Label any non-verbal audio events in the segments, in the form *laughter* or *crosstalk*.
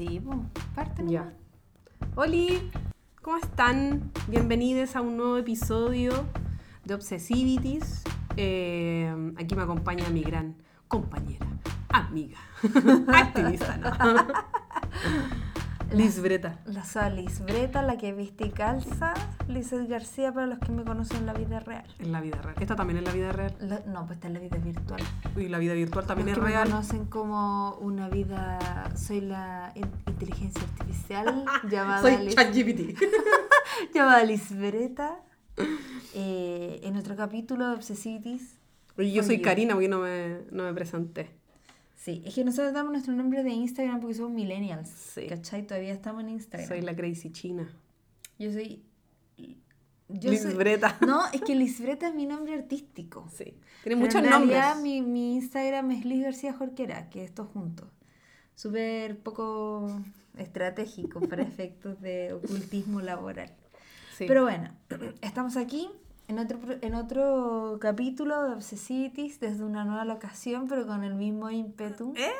Sí, pues, parte nomás. Ya. Oli, ¿cómo están? Bienvenidos a un nuevo episodio de Obsessivities. Eh, aquí me acompaña mi gran compañera, amiga, *laughs* activista, ¿no? *laughs* Liz Breta. La soy Liz Breta, la que viste y calza. Lizeth García para los que me conocen en la vida real. En la vida real. Esta también es la vida real. La- no, pues está en la vida virtual. Y la vida virtual también los es que me real. conocen como una vida... Soy la in- inteligencia artificial *laughs* llamada, Soy Liz, ChatGPT. *laughs* llamada Liz Breta. Eh, en otro capítulo de Obsessivities. Oye, yo soy. Karina porque no me, no me presenté. Sí, es que nosotros damos nuestro nombre de Instagram porque somos millennials. Sí. ¿Cachai? Todavía estamos en Instagram. Soy la crazy china. Yo soy... Yo Liz soy- Breta. *laughs* No, es que Liz Breta es mi nombre artístico. Sí. Tiene Pero muchos en nombres. realidad mi, mi Instagram es Liz García Jorquera, que es todo junto. Súper poco estratégico para *laughs* efectos de ocultismo laboral. Sí. Pero bueno, *clears throat* estamos aquí en otro, en otro capítulo de Obsessivities desde una nueva locación, pero con el mismo ímpetu. Eh,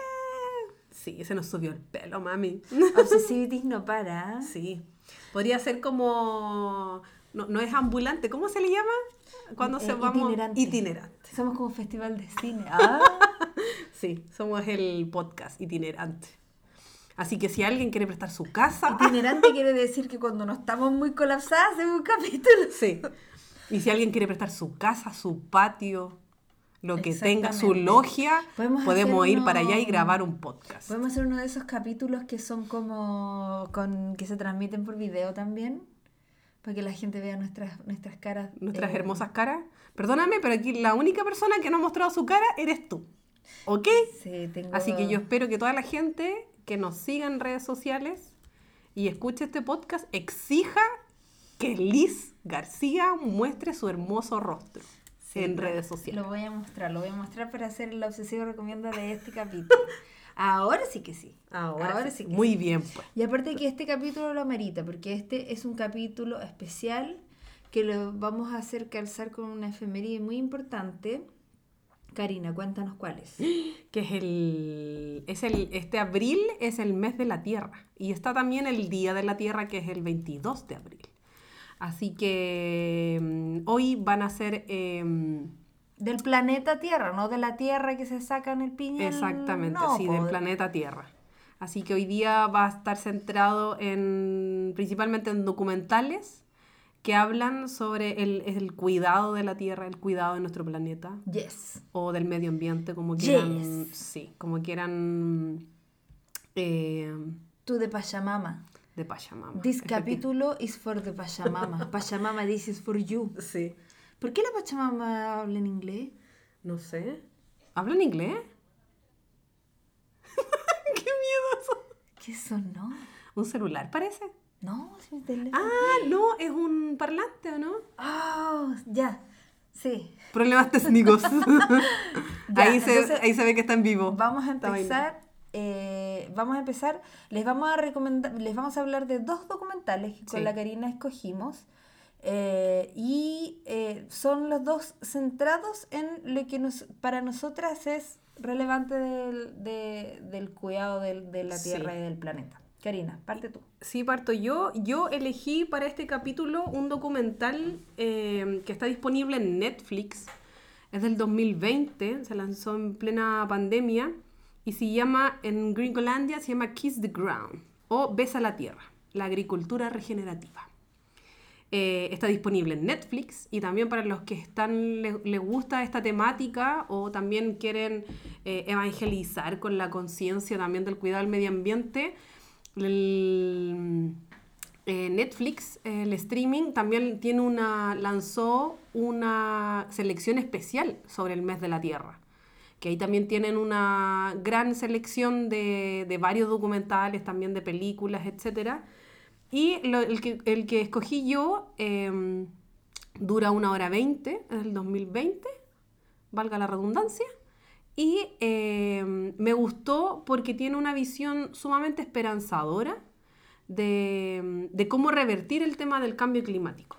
Sí, se nos subió el pelo, mami. *laughs* Obsessivities no para. Sí. Podría ser como. No, no es ambulante, ¿cómo se le llama? Cuando Eh, se vamos. itinerante. Itinerante. Somos como festival de cine. *laughs* Ah, Sí, somos el podcast itinerante. Así que si alguien quiere prestar su casa. itinerante quiere decir que cuando no estamos muy colapsadas hacemos un capítulo. Sí. Y si alguien quiere prestar su casa, su patio, lo que tenga, su logia, Podemos podemos ir para allá y uno- grabar un podcast. Podemos hacer uno de esos capítulos que son como con que se transmiten por video también, para que la gente vea nuestras nuestras caras. Nuestras eh, hermosas caras. Perdóname, pero aquí la única persona que no ha mostrado su cara eres tú. ¿Ok? Sí, tengo. Así que yo espero que toda la gente que nos siga en redes sociales y escuche este podcast exija que Liz García muestre su hermoso rostro Sí, en redes sociales. Lo voy a mostrar, lo voy a mostrar para hacer la obsesiva recomienda de este capítulo. *laughs* Ahora sí que sí. Ahora, sí sí. que Muy sí. bien, pues. Y aparte que este capítulo lo amerita, porque este es un capítulo especial que lo vamos a hacer calzar con una efeméride muy importante. Karina, cuéntanos cuál es. *gasps* Que es el, es el. Este abril es el mes de la Tierra. Y está también el Día de la Tierra, que es el 22 de abril. Así que mm, hoy van a ser. em, Del planeta Tierra, no de la Tierra que se saca en el piñón. Exactamente, no, sí, del de- planeta Tierra. Así que hoy día va a estar centrado en principalmente en documentales que hablan sobre el, el cuidado de la Tierra, el cuidado de nuestro planeta Yes. o del medio ambiente, como quieran, Yes. sí, como quieran eh, Tú de Pachamama. De Pachamama. This capítulo is for the Pachamama. *laughs* Pachamama, this is for you. Sí, ¿Por qué la Pachamama habla en inglés? no sé. ¿Hablan inglés? *laughs* ¡Qué miedo! ¿Qué sonó? ¿Un celular parece? No, es mi teléfono. Ah, no, es un parlante, ¿o no? Ah, ya. Sí. Problemas técnicos. *laughs* Ahí, se, ahí se ve que está en vivo. Vamos a empezar. Eh, vamos a empezar. Les vamos a recomendar, les vamos a hablar de dos documentales que con Sí. la Karina escogimos. eh, y eh, son los dos centrados en lo que nos, para nosotras es relevante del, de- del cuidado del- de la Sí. Tierra y del planeta. Karina, parte tú. Sí, parto yo. Yo elegí para este capítulo un documental eh, que está disponible en Netflix. Es del 2020, se lanzó en plena pandemia y se llama, en Gringolandia, se llama Kiss the Ground o Besa la Tierra, la agricultura regenerativa. Eh, está disponible en Netflix y también para los que están le- les gusta esta temática o también quieren eh, evangelizar con la conciencia también del cuidado del medio ambiente. Eh, Netflix, el streaming, también tiene una, lanzó una selección especial sobre el mes de la Tierra que ahí también tienen una gran selección de, de varios documentales, también de películas, etcétera. Y el, que, el que escogí yo em, dura una hora veinte, es del 2020, valga la redundancia. Y em, me gustó porque tiene una visión sumamente esperanzadora de, de cómo revertir el tema del cambio climático.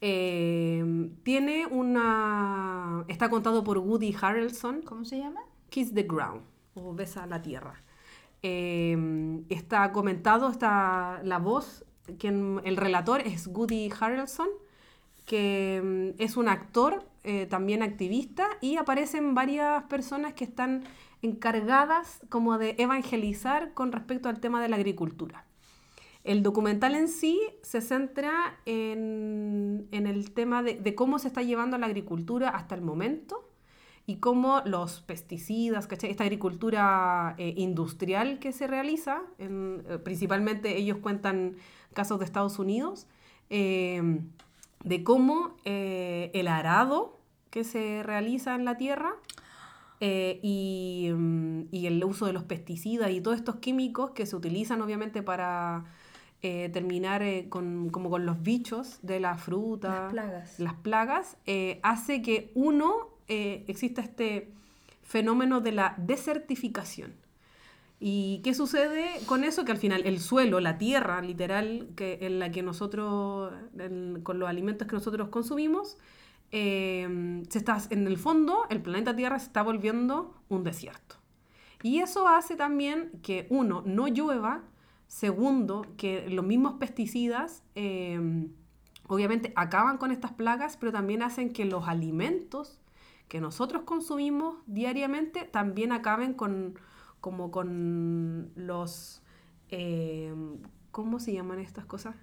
Eh, tiene una... Está contado por Woody Harrelson, ¿Cómo se llama? Kiss the Ground, o Besa la Tierra. Eh, está comentado, está la voz, quien, el relator es Woody Harrelson, que mm, es un actor, eh, también activista, y aparecen varias personas que están encargadas como de evangelizar con respecto al tema de la agricultura. El documental en sí se centra en, el tema de, cómo se está llevando la agricultura hasta el momento y cómo los pesticidas, esta agricultura eh, industrial que se realiza, eh, principalmente ellos cuentan casos de Estados Unidos, eh, de cómo el arado que se realiza en la tierra y, el uso de los pesticidas y todos estos químicos que se utilizan obviamente para terminar con, como con los bichos de la fruta, las plagas, las plagas hace que uno eh, existe este fenómeno de la desertificación. ¿Y qué sucede con eso? Que al final el suelo, la tierra literal, que, en la que nosotros, con los alimentos que nosotros consumimos, eh, se está, en el fondo el planeta Tierra se está volviendo un desierto. Y eso hace también que uno, no llueva, segundo, que los mismos pesticidas eh, obviamente acaban con estas plagas, pero también hacen que los alimentos que nosotros consumimos diariamente también acaben con, como con los, eh, ¿cómo se llaman estas cosas?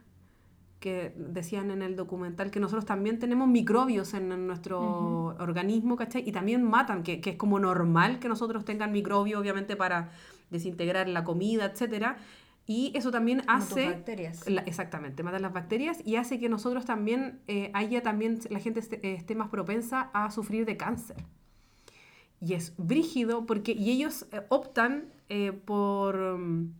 que decían en el documental que nosotros también tenemos microbios en, nuestro organismo, ¿cachai? Y también matan, que, que, es como normal que nosotros tengan microbios, obviamente, para desintegrar la comida, etcétera. Y eso también hace... bacterias. exactamente, mata las bacterias y hace que nosotros también, eh, haya también, la gente esté, más propensa a sufrir de cáncer. Y es brígido porque, y ellos eh, optan eh, por, mm,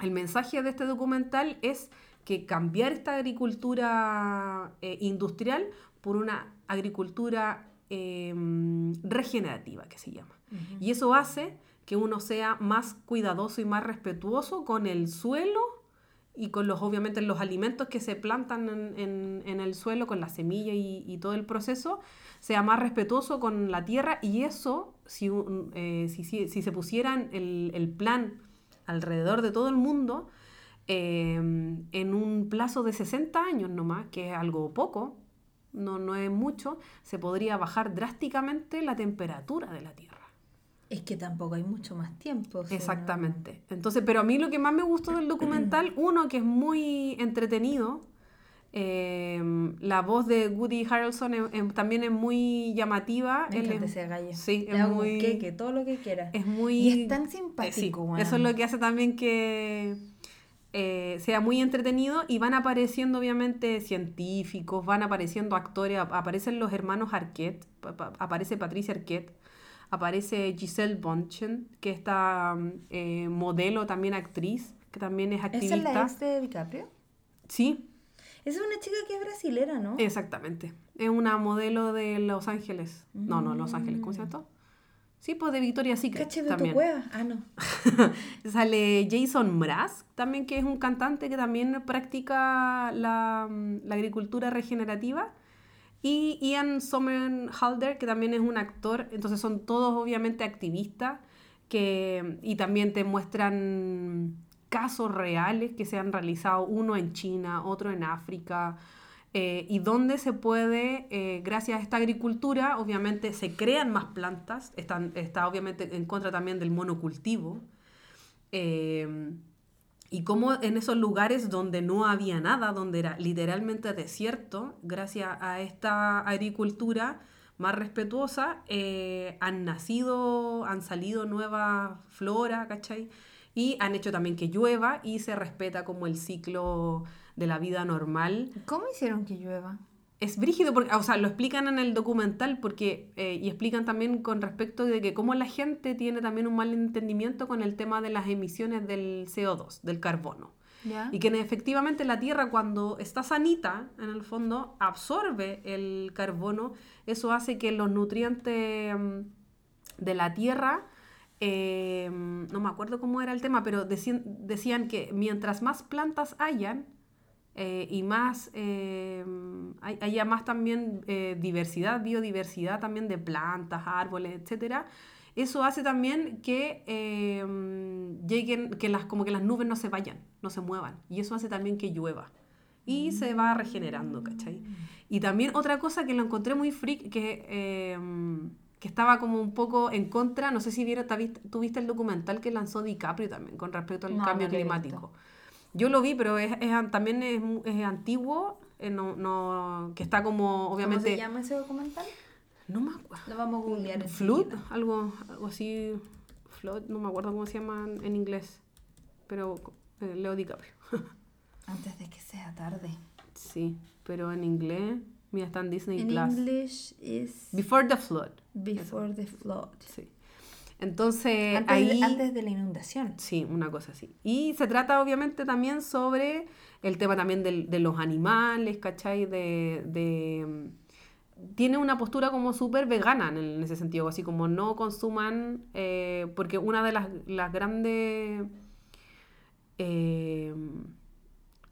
el mensaje de este documental es que cambiar esta agricultura industrial por una agricultura mm, regenerativa, que se llama. Y eso hace que uno sea más cuidadoso y más respetuoso con el suelo y con los, obviamente, los alimentos que se plantan en, el suelo, con la semilla y, todo el proceso, sea más respetuoso con la tierra y eso, si, eh, se pusieran el, el, plan alrededor de todo el mundo, eh, en un plazo de 60 años nomás, que es algo poco, no, no es mucho, se podría bajar drásticamente la temperatura de la tierra. Es que tampoco hay mucho más tiempo. Exactamente. Entonces, pero a mí lo que más me gustó del documental, *clears throat* uno, que es muy entretenido. Eh, la voz de Woody Harrelson también es muy llamativa. Me encanta ese gallo. Sí, es muy... queque, todo lo que quiera. Es muy... Y es tan simpático. Eso es lo que hace también que eh, sea muy entretenido y van apareciendo obviamente científicos, van apareciendo actores, aparecen los hermanos Arquette, aparece Patricia Arquette aparece Giselle Bonchen, que está eh, modelo, también actriz, que también es activista. ¿Esa es la ex de DiCaprio? Sí. Esa es una chica que es brasilera, ¿no? Exactamente. Es una modelo de Los Ángeles. No, no, Los Ángeles, ¿cómo se llama? Sí, pues de Victoria's Secret Cache de también. tu cueva. Ah, no. *laughs* Sale Jason Mraz, también que es un cantante que también practica la, la agricultura regenerativa. Y Ian Somerhalder, que también es un actor, entonces son todos obviamente activistas que, y también te muestran casos reales que se han realizado, uno en China, otro en África, eh, y donde se puede, eh, gracias a esta agricultura, obviamente se crean más plantas, están, está obviamente en contra también del monocultivo. Eh, y cómo en esos lugares donde no había nada, donde era literalmente desierto, gracias a esta agricultura más respetuosa, eh, han nacido, han salido nuevas flora, ¿cachai? Y han hecho también que llueva y se respeta como el ciclo de la vida normal. ¿Cómo hicieron que llueva? Es brígido, porque, o sea, lo explican en el documental porque, eh, y explican también con respecto de que cómo la gente tiene también un mal entendimiento con el tema de las emisiones del CO2, del carbono. Y que efectivamente la Tierra cuando está sanita, en el fondo, absorbe el carbono, eso hace que los nutrientes mm, de la Tierra, eh, no me acuerdo cómo era el tema, pero decían, decían que mientras más plantas hayan, eh, y más, eh, haya más también eh, diversidad, biodiversidad también de plantas, árboles, etc. eso hace también que eh, lleguen, que las, como que las nubes no se vayan, no se muevan. Y eso hace también que llueva. Y se va regenerando, ¿cachai? Y también otra cosa que lo encontré muy freak, que, que estaba como un poco en contra, no sé si vieron, tuviste el documental que lanzó DiCaprio también con respecto al cambio climático. Yo lo vi, pero es, es también es, es antiguo, eh, no, no, que está como obviamente... ¿Cómo se llama ese documental? No me acuerdo. Lo vamos a googlear. Flood, algo, algo así. Flood, no me acuerdo cómo se llama en inglés. Pero eh, Leo DiCaprio. *laughs* Antes de que sea tarde. Sí, pero en inglés, mira, está en Disney Plus. En English is. Before the Flood. Before the Flood. Sí. Entonces, antes, ahí... De, antes de la inundación. Sí, una cosa así. Y se trata obviamente también sobre el tema también de, de los animales, ¿cachai? De, de, tiene una postura como súper vegana en, ese sentido, así como no consuman, eh, porque una de las, las grandes, eh,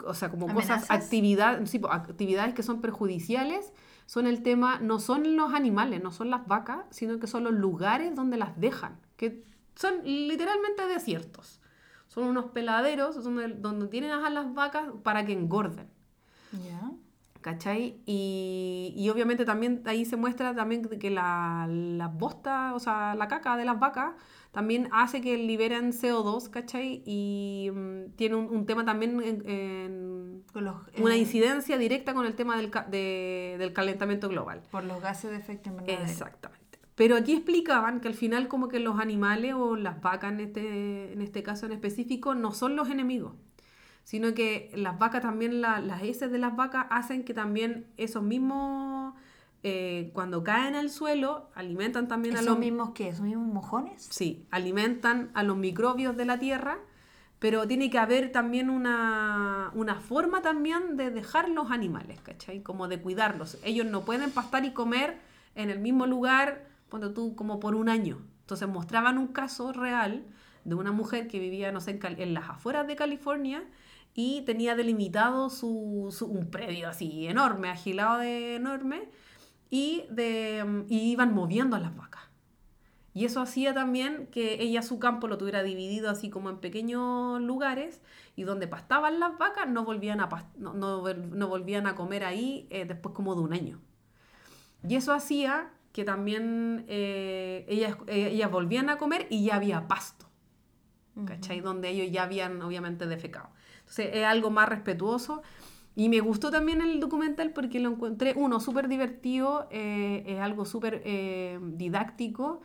o sea, como cosas, actividad, sí, actividades que son perjudiciales, son el tema, no son los animales, no son las vacas, sino que son los lugares donde las dejan, que son literalmente desiertos. Son unos peladeros donde, donde tienen a las vacas para que engorden. ¿Cachai? Y, y, obviamente también ahí se muestra también que la, la bosta, o sea, la caca de las vacas también hace que liberen CO2, ¿cachai? Y mm, tiene un, un, tema también en, los, una eh, incidencia directa con el tema del, de, del calentamiento global. Por los gases de efecto invernadero. Exactamente. Pero aquí explicaban que al final como que los animales o las vacas en este, en este caso en específico no son los enemigos sino que las vacas también, las heces de las vacas hacen que también esos mismos, eh, cuando caen al suelo, alimentan también a los... mismos qué? ¿Esos mismos mojones? Sí, alimentan a los microbios de la tierra, pero tiene que haber también una, una forma también de dejar los animales, ¿cachai? Como de cuidarlos. Ellos no pueden pastar y comer en el mismo lugar, cuando tú, como por un año. Entonces mostraban un caso real de una mujer que vivía, no sé, en, en las afueras de California, y tenía delimitado su, un predio así enorme, agilado de enorme, y, de, iban moviendo a las vacas. Y eso hacía también que ella su campo lo tuviera dividido así como en pequeños lugares y donde pastaban las vacas no volvían a, no, no, volvían a comer ahí eh, después como de un año. Y eso hacía que también eh, ellas, eh, ellas volvían a comer y ya había pasto, ¿cachai? Donde ellos ya habían obviamente defecado. Es algo más respetuoso. Y me gustó también el documental porque lo encontré, uno, súper divertido, eh, es algo súper eh, didáctico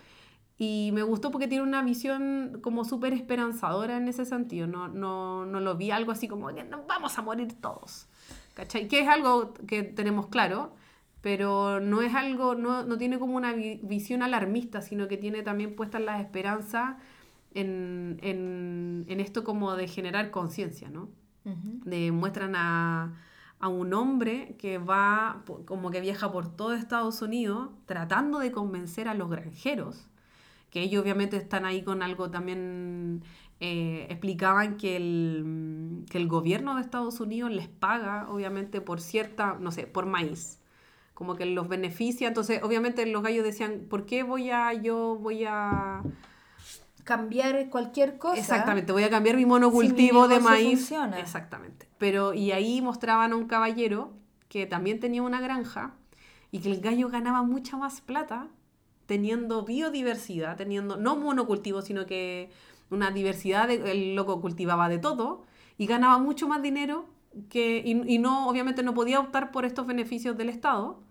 y me gustó porque tiene una visión como súper esperanzadora en ese sentido. No, no, no lo vi algo así como vamos a morir todos. Que es algo que tenemos claro, pero no es algo, no, no tiene como una visión alarmista, sino que tiene también puestas las esperanzas en, en, en esto como de generar conciencia, ¿no? de, muestran a, a, un hombre que va, como que viaja por todo Estados Unidos, tratando de convencer a los granjeros, que ellos obviamente están ahí con algo también, eh, explicaban que el, que el gobierno de Estados Unidos les paga, obviamente, por cierta, no sé, por maíz como que los beneficia. Entonces, obviamente los gallos decían, ¿por qué voy a, yo voy a cambiar cualquier cosa. Exactamente, voy a cambiar mi monocultivo de maíz. Funciona. Exactamente. Pero, y ahí mostraban a un caballero que también tenía una granja y que el gallo ganaba mucha más plata teniendo biodiversidad, teniendo no monocultivo, sino que una diversidad, de, el loco cultivaba de todo y ganaba mucho más dinero que, y, no, obviamente no podía optar por estos beneficios del Estado,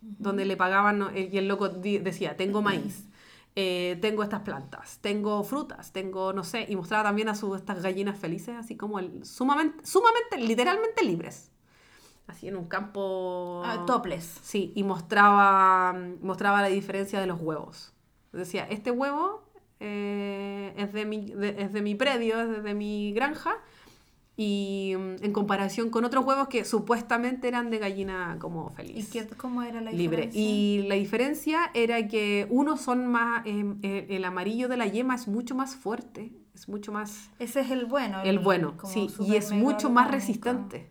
donde le pagaban, y el loco decía, tengo maíz, eh, tengo estas plantas, tengo frutas, tengo, no sé, y mostraba también a sus estas gallinas felices, así como el, sumamente, sumamente, literalmente libres. Así en un campo... Ah, toples. Sí, y mostraba, mostraba la diferencia de los huevos. Decía, este huevo eh, es, de mi, es de mi predio, es de mi granja, y mm, en comparación con otros huevos que supuestamente eran de gallina como feliz. ¿Y qué, cómo era la libre. diferencia? Y la diferencia era que unos son más, eh, el amarillo de la yema es mucho más fuerte, es mucho más... Ese es el bueno. El, bueno, sí, y es mucho más resistente.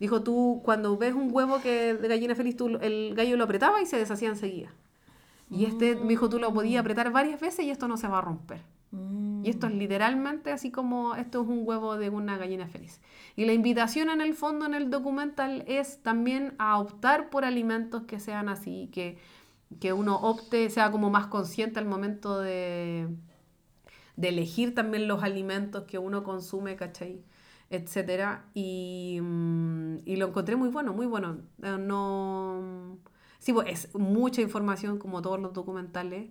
Dijo tú, cuando ves un huevo que de gallina feliz, tú, el gallo lo apretaba y se deshacía enseguida. Y este me dijo, tú lo podías apretar varias veces y esto no se va a romper. Y esto es literalmente así como esto es un huevo de una gallina feliz. Y la invitación en el fondo en el documental es también a optar por alimentos que sean así, que, que uno opte, sea como más consciente al momento de, de elegir también los alimentos que uno consume, ¿cachai? Etcétera. Y, mm, y lo encontré muy bueno, muy bueno. Eh, no... Sí, pues es mucha información como todos los documentales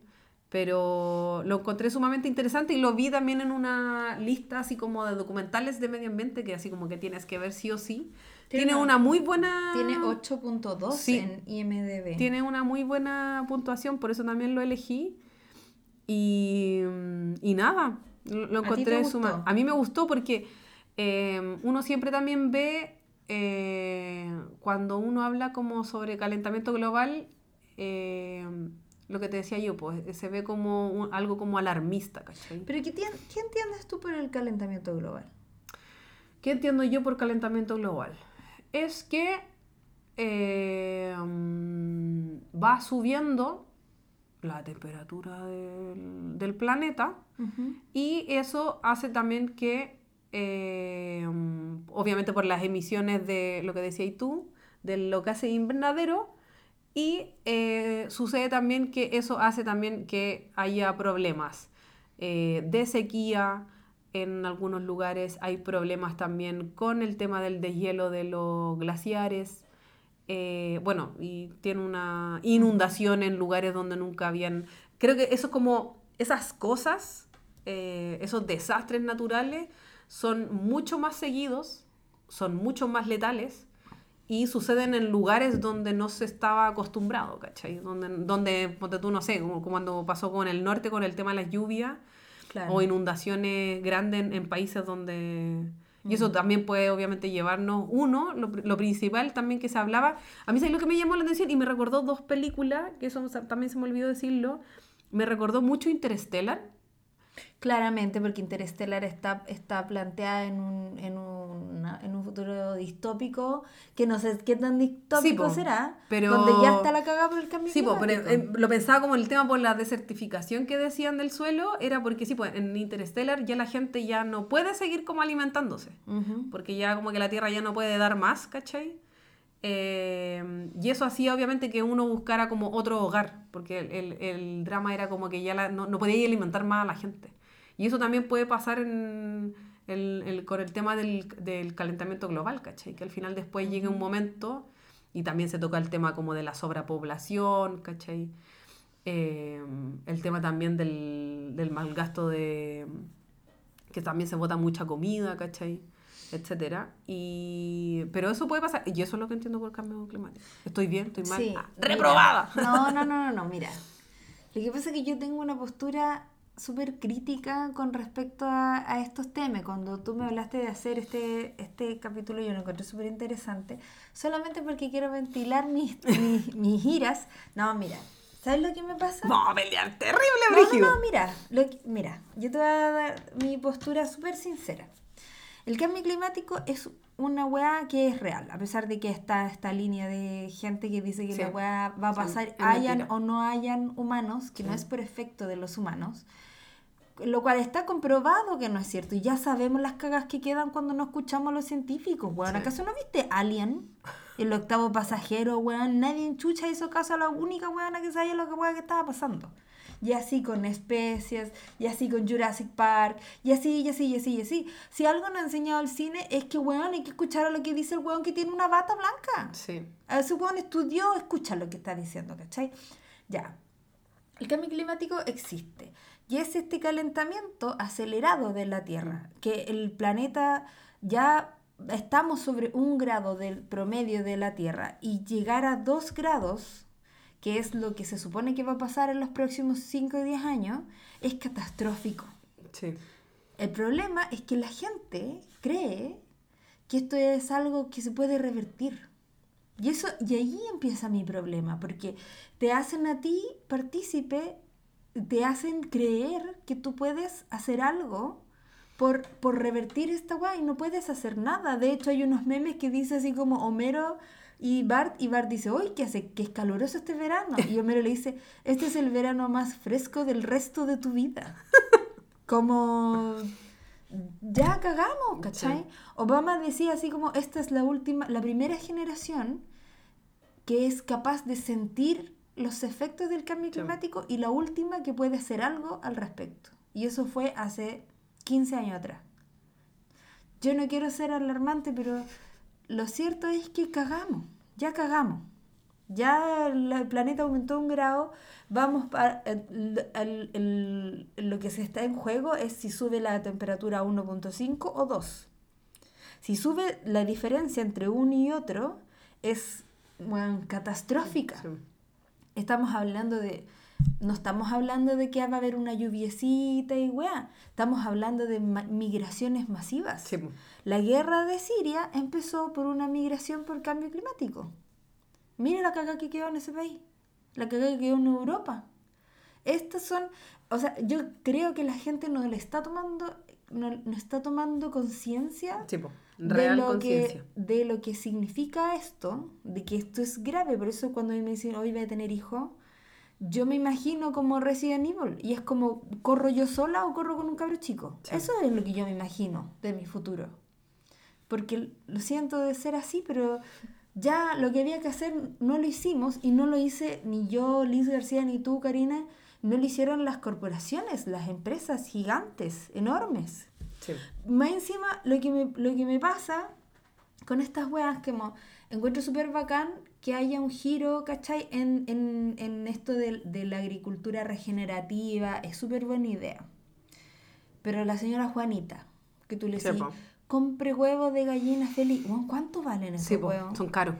pero lo encontré sumamente interesante y lo vi también en una lista así como de documentales de medio ambiente que así como que tienes que ver sí o sí. Tiene, una, muy buena... Tiene 8.2 en IMDB. Tiene una muy buena puntuación, por eso también lo elegí. Y, y nada, lo, encontré sumamente... A mí me gustó porque eh, uno siempre también ve, eh, cuando uno habla como sobre calentamiento global, eh, lo que te decía yo, pues se ve como algo como alarmista, ¿cachai? Pero ¿qué, ¿qué, entiendes tú por el calentamiento global? ¿Qué entiendo yo por calentamiento global? Es que eh, mm, va subiendo la temperatura del, planeta y eso hace también que, eh, mm, obviamente por las emisiones de lo que decías tú, de lo que hace invernadero, y eh, sucede también que eso hace también que haya problemas eh, de sequía. En algunos lugares hay problemas también con el tema del deshielo de los glaciares. Eh, bueno, y tiene una inundación en lugares donde nunca habían... Creo que eso como esas cosas, esos desastres naturales, son mucho más seguidos, son mucho más letales y suceden en lugares donde no se estaba acostumbrado, ¿cachai? Donde, donde tú, no sé, como cuando pasó con el norte con el tema de las lluvias o inundaciones grandes en, países donde... Y eso también puede obviamente llevarnos, uno, lo, lo, principal también que se hablaba, a mí es lo que me llamó la atención y me recordó dos películas, que eso también se me olvidó decirlo, me recordó mucho Interstellar, Claramente, porque Interstellar está, está planteada en un, en, en un futuro distópico que no sé qué tan distópico será, pero... donde ya está la cagada por el cambio sí, pero eh, lo pensaba como el tema por la desertificación que decían del suelo, era porque sí, pues en Interstellar ya la gente ya no puede seguir como alimentándose, porque ya como que la Tierra ya no puede dar más, ¿cachai? Eh, y eso hacía obviamente que uno buscara como otro hogar, porque el, el, drama era como que ya no, no, podía alimentar más a la gente. Y eso también puede pasar en, el, con el tema del, del, calentamiento global, ¿cachai? Que al final después llegue un momento, y también se toca el tema como de la sobrepoblación, ¿cachai? Eh, el tema también del, del mal gasto de... que también se bota mucha comida, ¿cachai? Etcétera. Y... Pero eso puede pasar. Y eso es lo que entiendo por el cambio climático. ¿Estoy bien? ¿Estoy mal? Ah, ¡Reprobada! No, no, no, no, no, mira. Lo que pasa es que yo tengo una postura súper crítica con respecto a, a, estos temas. Cuando tú me hablaste de hacer este, este capítulo, yo lo encontré súper interesante, solamente porque quiero ventilar mis, *laughs* mis, iras. No, mira, ¿sabes lo que me pasa? No, pelear terrible, no, no, mira, mira, yo te voy a dar mi postura súper sincera. El cambio climático es una weá que es real, a pesar de que está esta línea de gente que dice que la weá va a pasar, hayan o no hayan humanos, que no es por efecto de los humanos, lo cual está comprobado que no es cierto, y ya sabemos las cagas que quedan cuando no escuchamos a los científicos, weón. ¿Acaso no viste Alien? El octavo pasajero, weón. Nadie en chucha hizo caso a la única weona que sabía lo que, weá, que estaba pasando y así con especies, y así con Jurassic Park, y así, y así, y así, y así. Si algo nos ha enseñado el cine es que, weón, hay que escuchar a lo que dice el weón que tiene una bata blanca. Sí. A ese weón estudió, escucha lo que está diciendo, ¿cachai? Ya. El cambio climático existe. Y es este calentamiento acelerado de la Tierra, que el planeta ya estamos sobre un grado del promedio de la Tierra y llegar a dos grados que es lo que se supone que va a pasar en los próximos 5 o 10 años, es catastrófico. Sí. El problema es que la gente cree que esto es algo que se puede revertir. Y, eso, y ahí empieza mi problema, porque te hacen a ti partícipe, te hacen creer que tú puedes hacer algo por, por revertir esta guay y no puedes hacer nada. De hecho, hay unos memes que dicen así como Homero Y Bart, y Bart dice, uy, ¿qué hace? Que es caluroso este verano. Y Homero le dice, este es el verano más fresco del resto de tu vida. *laughs* Como ya cagamos, ¿cachai? Obama decía así como, esta es la última, la primera generación que es capaz de sentir los efectos del cambio climático y la última que puede hacer algo al respecto. Y eso fue hace 15 años atrás. Yo no quiero ser alarmante, pero lo cierto es que cagamos, ya cagamos. Ya el planeta aumentó un grado, vamos para... lo que se está en juego es si sube la temperatura a 1.5 o 2. Si sube la diferencia entre uno y otro es catastrófica. Estamos hablando de... No estamos hablando de que va a haber una lluviecita y weá. Estamos hablando de migraciones masivas. La guerra de Siria empezó por una migración por cambio climático. Mira la caga que quedó en ese país, la caga que quedó en Europa. Estas son, o sea, yo creo que la gente no le está tomando, no, está tomando conciencia de lo que de lo que significa esto, de que esto es grave. Por eso cuando me dicen hoy voy a tener hijo, yo me imagino como Resident Evil y es como corro yo sola o corro con un cabro chico. Eso es lo que yo me imagino de mi futuro. Porque lo siento de ser así, pero ya lo que había que hacer no lo hicimos y no lo hice ni yo, Liz García, ni tú, Karina, no lo hicieron las corporaciones, las empresas gigantes, enormes. Más encima, lo que, me, lo que me pasa con estas weas que me encuentro súper bacán que haya un giro, ¿cachai? En, en, en esto de, de, la agricultura regenerativa, es súper buena idea. Pero la señora Juanita, que tú le decís, compre huevos de gallina feliz. ¿Cuánto valen esos sí, huevos? Son caros.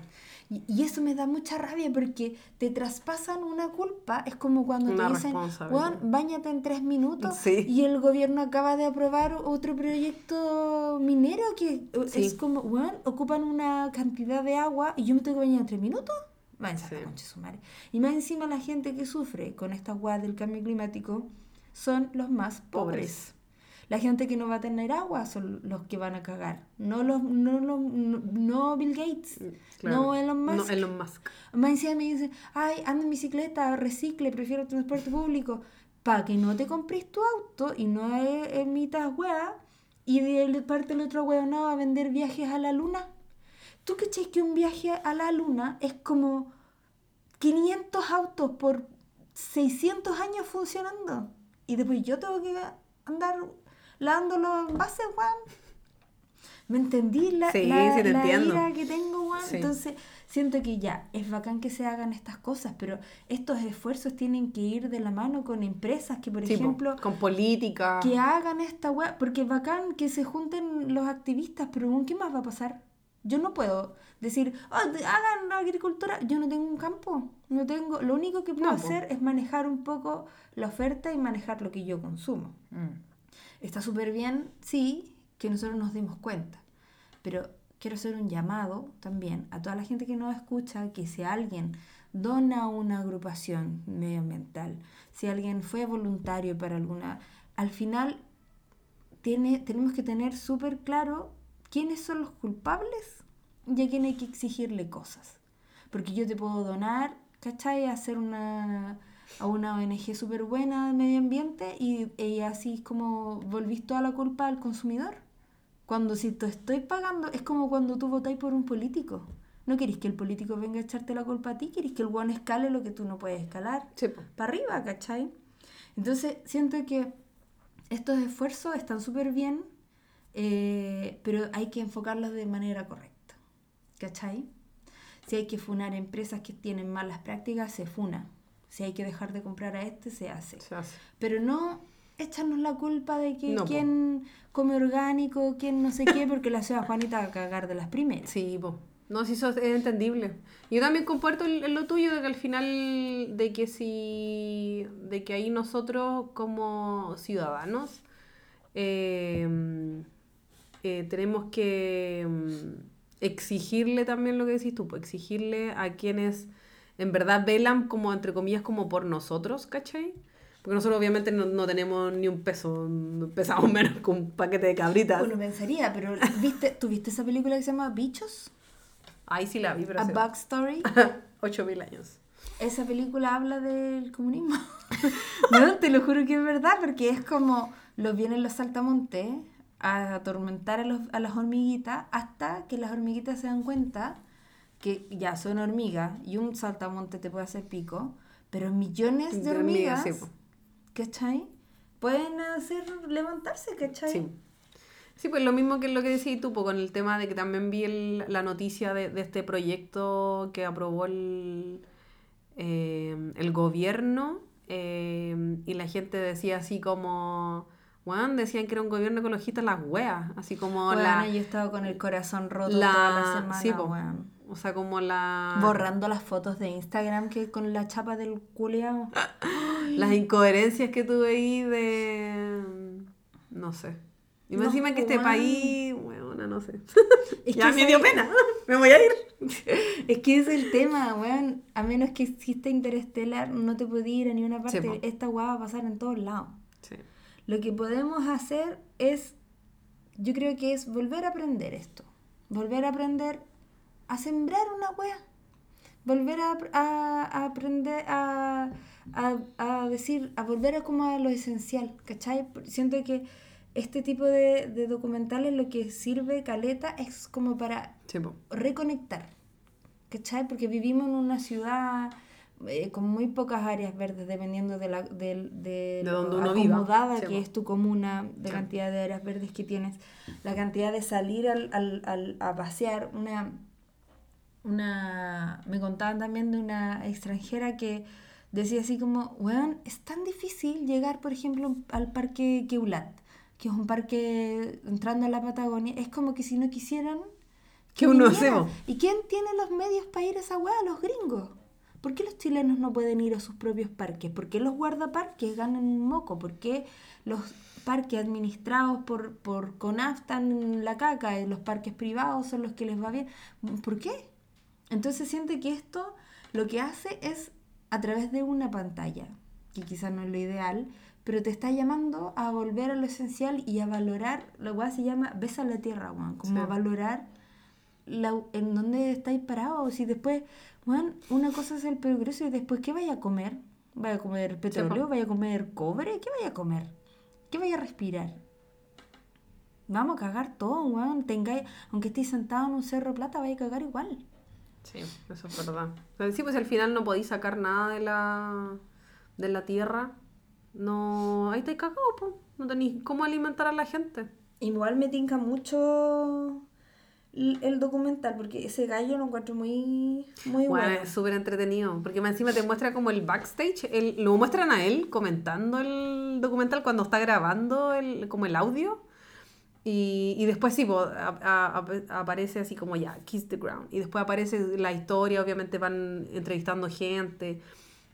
Y, eso me da mucha rabia porque te traspasan una culpa. Es como cuando te dicen, Juan, bañate en tres minutos. Y el gobierno acaba de aprobar otro proyecto minero que es como, Juan, ocupan una cantidad de agua y yo me tengo que bañar en tres minutos. Y más encima la gente que sufre con esta agua del cambio climático son los más pobres. La gente que no va a tener agua son los que van a cagar. No los, no, los, no, Bill Gates, mm, no Elon Musk. No Elon Musk. Más encima me dicen, ay, anda en bicicleta, recicle, prefiero el transporte público. Para que no te compres tu auto y no e, emitas hueá y de parte del otro hueá no va a vender viajes a la luna. ¿Tú crees que un viaje a la luna es como 500 autos por 600 años funcionando? Y después yo tengo que andar lavándolo en base, Juan. ¿Me entendí? La, sí, la, ira que tengo, Juan. Entonces, siento que ya, es bacán que se hagan estas cosas, pero estos esfuerzos tienen que ir de la mano con empresas que, por ejemplo... con política. Que hagan esta weá, porque es bacán que se junten los activistas, pero ¿qué más va a pasar? Yo no puedo decir, oh, hagan la agricultura. Yo no tengo un campo, no tengo. Lo único que puedo hacer es manejar un poco la oferta y manejar lo que yo consumo. Mm. Está súper bien, sí, que nosotros nos dimos cuenta, pero quiero hacer un llamado también a toda la gente que nos escucha, que si alguien dona una agrupación medioambiental, si alguien fue voluntario para alguna, al final tiene, tenemos que tener súper claro quiénes son los culpables y a quién hay que exigirle cosas. Porque yo te puedo donar, ¿cachai? Hacer una a una ONG súper buena de medio ambiente y, ella así es como volvís toda la culpa al consumidor. Cuando si te estoy pagando, es como cuando tú votáis por un político. No querés que el político venga a echarte la culpa a ti, querés que el guano escale lo que tú no puedes escalar. Para arriba, ¿cachai? Entonces, siento que estos esfuerzos están súper bien, eh, pero hay que enfocarlos de manera correcta. ¿Cachai? Si hay que funar empresas que tienen malas prácticas, se funa. Si hay que dejar de comprar a este, se hace. Pero no echarnos la culpa de que quién come orgánico, quién no sé qué, porque la ciudad Juanita va a cagar de las primeras. Sí, pues. No, si eso es entendible. Yo también comparto lo tuyo de que al final, de que si, de que ahí nosotros como ciudadanos eh, eh, tenemos que mm, exigirle también lo que decís tú, exigirle a quienes en verdad velan como, entre comillas, como por nosotros, ¿cachai? Porque nosotros obviamente no, tenemos ni un peso, pesamos *laughs* menos que un paquete de cabritas. Bueno, pensaría, pero ¿viste, ¿tú viste esa película que se llama Bichos? Ahí sí la vi, pero A Bug Story. *laughs* 8000 años. Esa película habla del comunismo. *laughs* no, te lo juro que es verdad, porque es como los vienen los saltamontes a atormentar a, los, a las hormiguitas hasta que las hormiguitas se dan cuenta que ya son hormigas y un saltamonte te puede hacer pico, pero millones de, De hormigas, hormigas, sí. ¿cachai? Pueden hacer levantarse, ¿cachai? Sí. Sí, pues lo mismo que lo que decías tú, pues, con el tema de que también vi el- la noticia de, de este proyecto que aprobó el, eh, el gobierno eh, y la gente decía así como, bueno, decían que era un gobierno ecologista las weas, así como Weona, la, yo he estado con el corazón roto la- toda la semana, sí, po. O sea, como la, Borrando las fotos de Instagram que con la chapa del culeado. *gasps* las incoherencias que tuve ahí de, no sé. Y más No, encima que este país, bueno, no sé. Es *laughs* ya que me dio pena, *laughs* me voy a ir. *laughs* Es que es el tema, weón. A menos que exista Interestelar, no te puedes ir a ninguna parte. Esta weá va a pasar en todos lados. Sí. Lo que podemos hacer es, yo creo que es volver a aprender esto. Volver a aprender a sembrar una weá. Volver a, a- a aprender a, a, a decir, a volver a como a lo esencial, ¿cachai? Siento que este tipo de, de documentales lo que sirve, Caleta, es como para Sí, reconectar, ¿cachai? Porque vivimos en una ciudad eh, con muy pocas áreas verdes, dependiendo de, la, de, de, De donde uno viva. acomodada Sí, que es tu comuna, de Sí. cantidad de áreas verdes que tienes, la cantidad de salir al, al, al- a pasear. Una, una, me contaban también de una extranjera que decía así como, weón, es tan difícil llegar, por ejemplo, al parque Queulat, que es un parque entrando a la Patagonia, es como que si no quisieran Que uno hacemos. ¿Y quién tiene los medios para ir a esa weá? Los gringos. ¿Por qué los chilenos no pueden ir a sus propios parques? ¿Por qué los guardaparques ganan un moco? ¿Por qué los parques administrados por, por CONAF están en la caca y los parques privados son los que les va bien? ¿Por qué? Entonces siente que esto lo que hace es a través de una pantalla, que quizás no es lo ideal, pero te está llamando a volver a lo esencial y a valorar, lo cual se llama besa la tierra, Juan, como Sí. a valorar la- en dónde estáis parados. Si después, Juan, una cosa es el progreso y después, ¿qué vaya a comer? ¿Vaya a comer petróleo? ¿Vaya a comer cobre? ¿Qué vaya a comer? ¿Qué vaya a respirar? Vamos a cagar todo, weón. Tengáis, aunque estéis sentado en un cerro de plata, vaya a cagar igual. Sí, eso es verdad. Sí, pues al final no podéis sacar nada de la, de la tierra. No, ahí estáis cagados, pues. No tenéis cómo alimentar a la gente. Igual me tinca mucho el, documental, porque ese gallo lo encuentro muy, muy Bueno, bueno. es súper entretenido, porque encima te muestra como el backstage, el, lo muestran a él comentando el documental cuando está grabando el, como el audio. Y, y después sí, a- a- aparece así como ya, Kiss the Ground. Y después aparece la historia, obviamente van entrevistando gente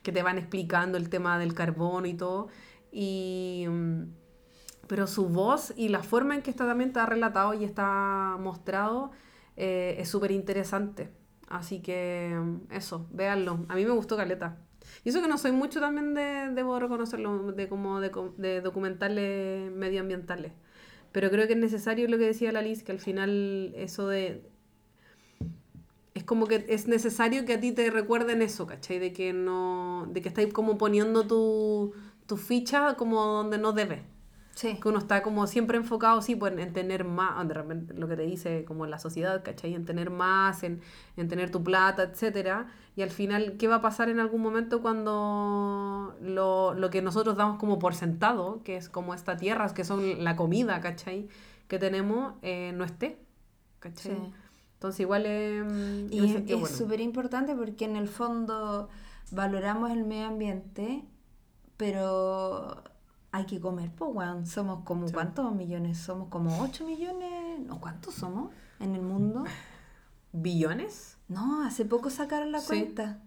que te van explicando el tema del carbono y todo. Y, mm, pero su voz y la forma en que está, también está relatado y está mostrado eh, es súper interesante. Así que mm, eso, véanlo. A mí me gustó Caleta. Y eso que no soy mucho también de, debo reconocerlo, de como de, de documentales medioambientales. Pero creo que es necesario lo que decía la Liz, que al final eso de... Es como que es necesario que a ti te recuerden eso, ¿cachai? De que no... De que estáis como poniendo tu, tu ficha como donde no debe. Sí. Que uno está como siempre enfocado, sí, pues en, en tener más, de repente lo que te dice como la sociedad, ¿cachai? En tener más, en, en tener tu plata, etcétera. Y al final, ¿qué va a pasar en algún momento cuando lo, lo que nosotros damos como por sentado, que es como esta tierra, que son la comida, ¿cachai? Que tenemos, eh, no esté, ¿cachai? Sí. Entonces igual es... Y es sentido, es bueno. súper importante porque en el fondo valoramos el medio ambiente, pero hay que comer, pues, weón. Somos como, Sí. ¿cuántos millones? Somos como 8 millones, ¿no? ¿Cuántos somos en el mundo? ¿Billones? No, hace poco sacaron la Sí. cuenta.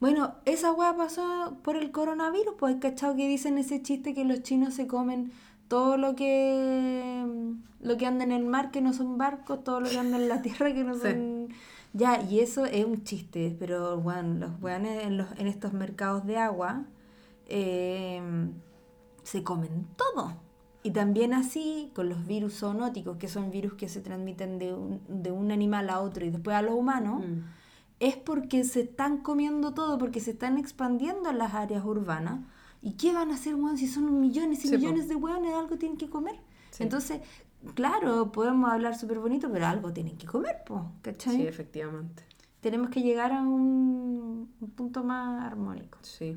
Bueno, esa weá pasó por el coronavirus, pues, ¿cachado? Que dicen ese chiste que los chinos se comen todo lo que lo que anda en el mar que no son barcos, todo lo que anda en la *laughs* tierra que no Sí. son... Ya, y eso es un chiste, pero bueno, los weones en, los, en estos mercados de agua eh, se comen todo. Y también así con los virus zoonóticos, que son virus que se transmiten de un, de un animal a otro y después a los humanos, Mm. es porque se están comiendo todo, porque se están expandiendo en las áreas urbanas. ¿Y qué van a hacer, weón, si son millones y Sí, millones de hueones, algo tienen que comer? Sí. Entonces, claro, podemos hablar súper bonito, pero algo tienen que comer, po, ¿cachai? Sí, efectivamente. Tenemos que llegar a un, un punto más armónico. Sí.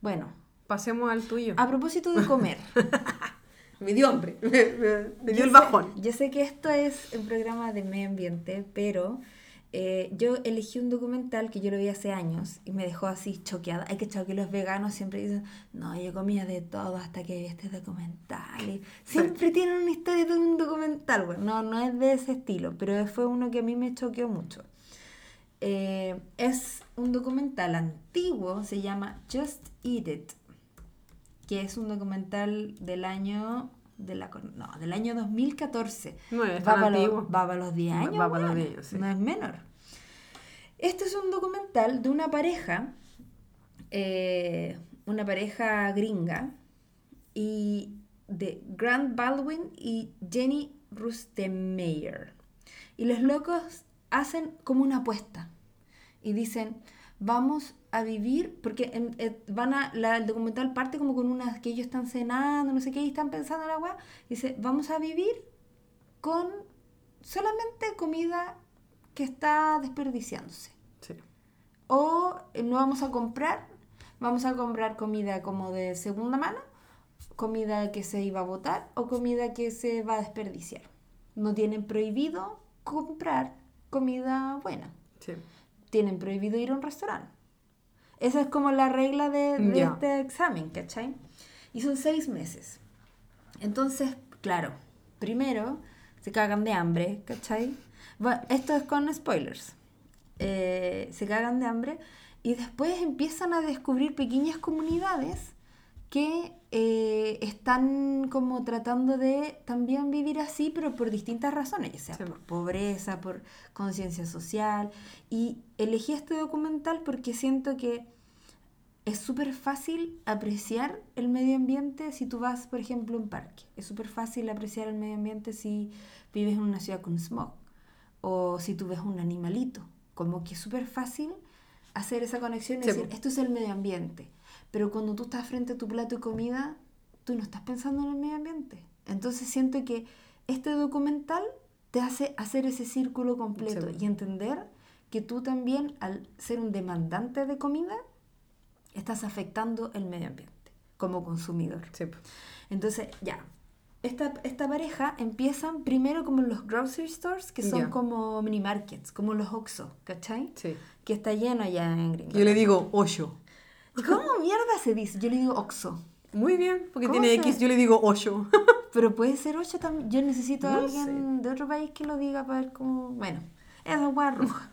Bueno, Pasemos al tuyo. a propósito de comer. *laughs* Me dio hambre. Me, *laughs* me- me dio el sé- bajón. yo sé que esto es un programa de medio ambiente, pero eh, yo elegí un documental que yo lo vi hace años y me dejó así choqueada. Hay que que los veganos siempre dicen, no, yo comía de todo hasta que vi este documental. Y siempre tienen una historia de un documental. Bueno, no, no es de ese estilo, pero fue uno que a mí me choqueó mucho. Eh, es un documental antiguo, se llama Just Eat It, que es un documental del año de la, no, del año 2014. No es va, para los, va para los 10 Va- años. va para los weona, 10, sí. No es menor. Este es un documental de una pareja, eh, una pareja gringa, y de Grant Baldwin y Jenny Rustemeyer. Y los locos hacen como una apuesta y dicen, vamos a vivir, porque en- eh, van a, la- el documental parte como con unas que ellos están cenando, no sé qué, y están pensando en weá, dice, vamos a vivir con solamente comida que está desperdiciándose. Sí. O eh, no vamos a comprar, vamos a comprar comida como de segunda mano, comida que se iba a botar o comida que se va a desperdiciar. No tienen prohibido comprar comida buena. Sí. Tienen prohibido ir a un restaurante. Esa es como la regla de, de Ya. este examen, ¿cachai? Y son seis meses. Entonces, claro, primero se cagan de hambre, ¿cachai? Bueno, esto es con spoilers. Eh, se cagan de hambre y después empiezan a descubrir pequeñas comunidades que eh, están como tratando de también vivir así, pero por distintas razones, ya sea Sí. por pobreza, por conciencia social. Y elegí este documental porque siento que es súper fácil apreciar el medio ambiente si tú vas, por ejemplo, a un parque. Es súper fácil apreciar el medio ambiente si vives en una ciudad con smog o si tú ves un animalito. Como que es súper fácil hacer esa conexión y Sí, decir, esto es el medio ambiente. Pero cuando tú estás frente a tu plato de comida, tú no estás pensando en el medio ambiente. Entonces siento que este documental te hace hacer ese círculo completo y entender que tú también, al ser un demandante de comida, estás afectando el medio ambiente como consumidor. Sí. Entonces, ya, esta, esta pareja empiezan primero como en los grocery stores, que son Ya. como mini markets, como los Oxxo, ¿cachai? Sí. Que está lleno allá en Gringo. Yo le digo hoyo. ¿Y ¿Cómo mierda se dice? Yo le digo Oxxo. Muy bien, porque ¿Cómo tiene se- X, yo le digo hoyo. *laughs* Pero puede ser 8 también. Yo necesito a No alguien de otro país que lo diga para ver cómo... Bueno, es la hueá roja.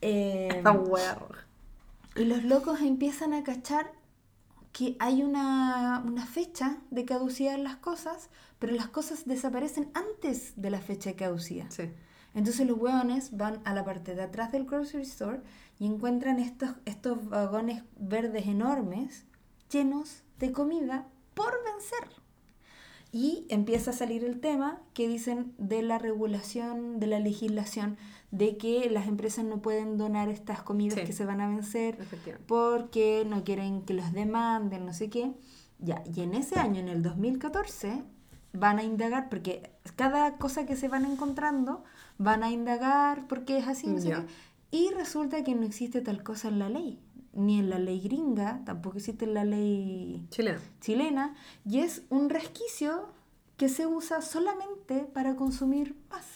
Eh, Esta wea roja. Y los locos empiezan a cachar que hay una, una fecha de caducidad en las cosas, pero las cosas desaparecen antes de la fecha de caducidad. Sí. Entonces los hueones van a la parte de atrás del grocery store y encuentran estos, estos vagones verdes enormes llenos de comida por vencer. Y empieza a salir el tema que dicen de la regulación, de la legislación, de que las empresas no pueden donar estas comidas Sí. que se van a vencer porque no quieren que los demanden, no sé qué. Ya, y en ese año, en el 2014, van a indagar, porque cada cosa que se van encontrando, van a indagar porque es así, no sé qué. Y resulta que no existe tal cosa en la ley, ni en la ley gringa, tampoco existe en la ley Chilena. chilena, y es un resquicio que se usa solamente para consumir más.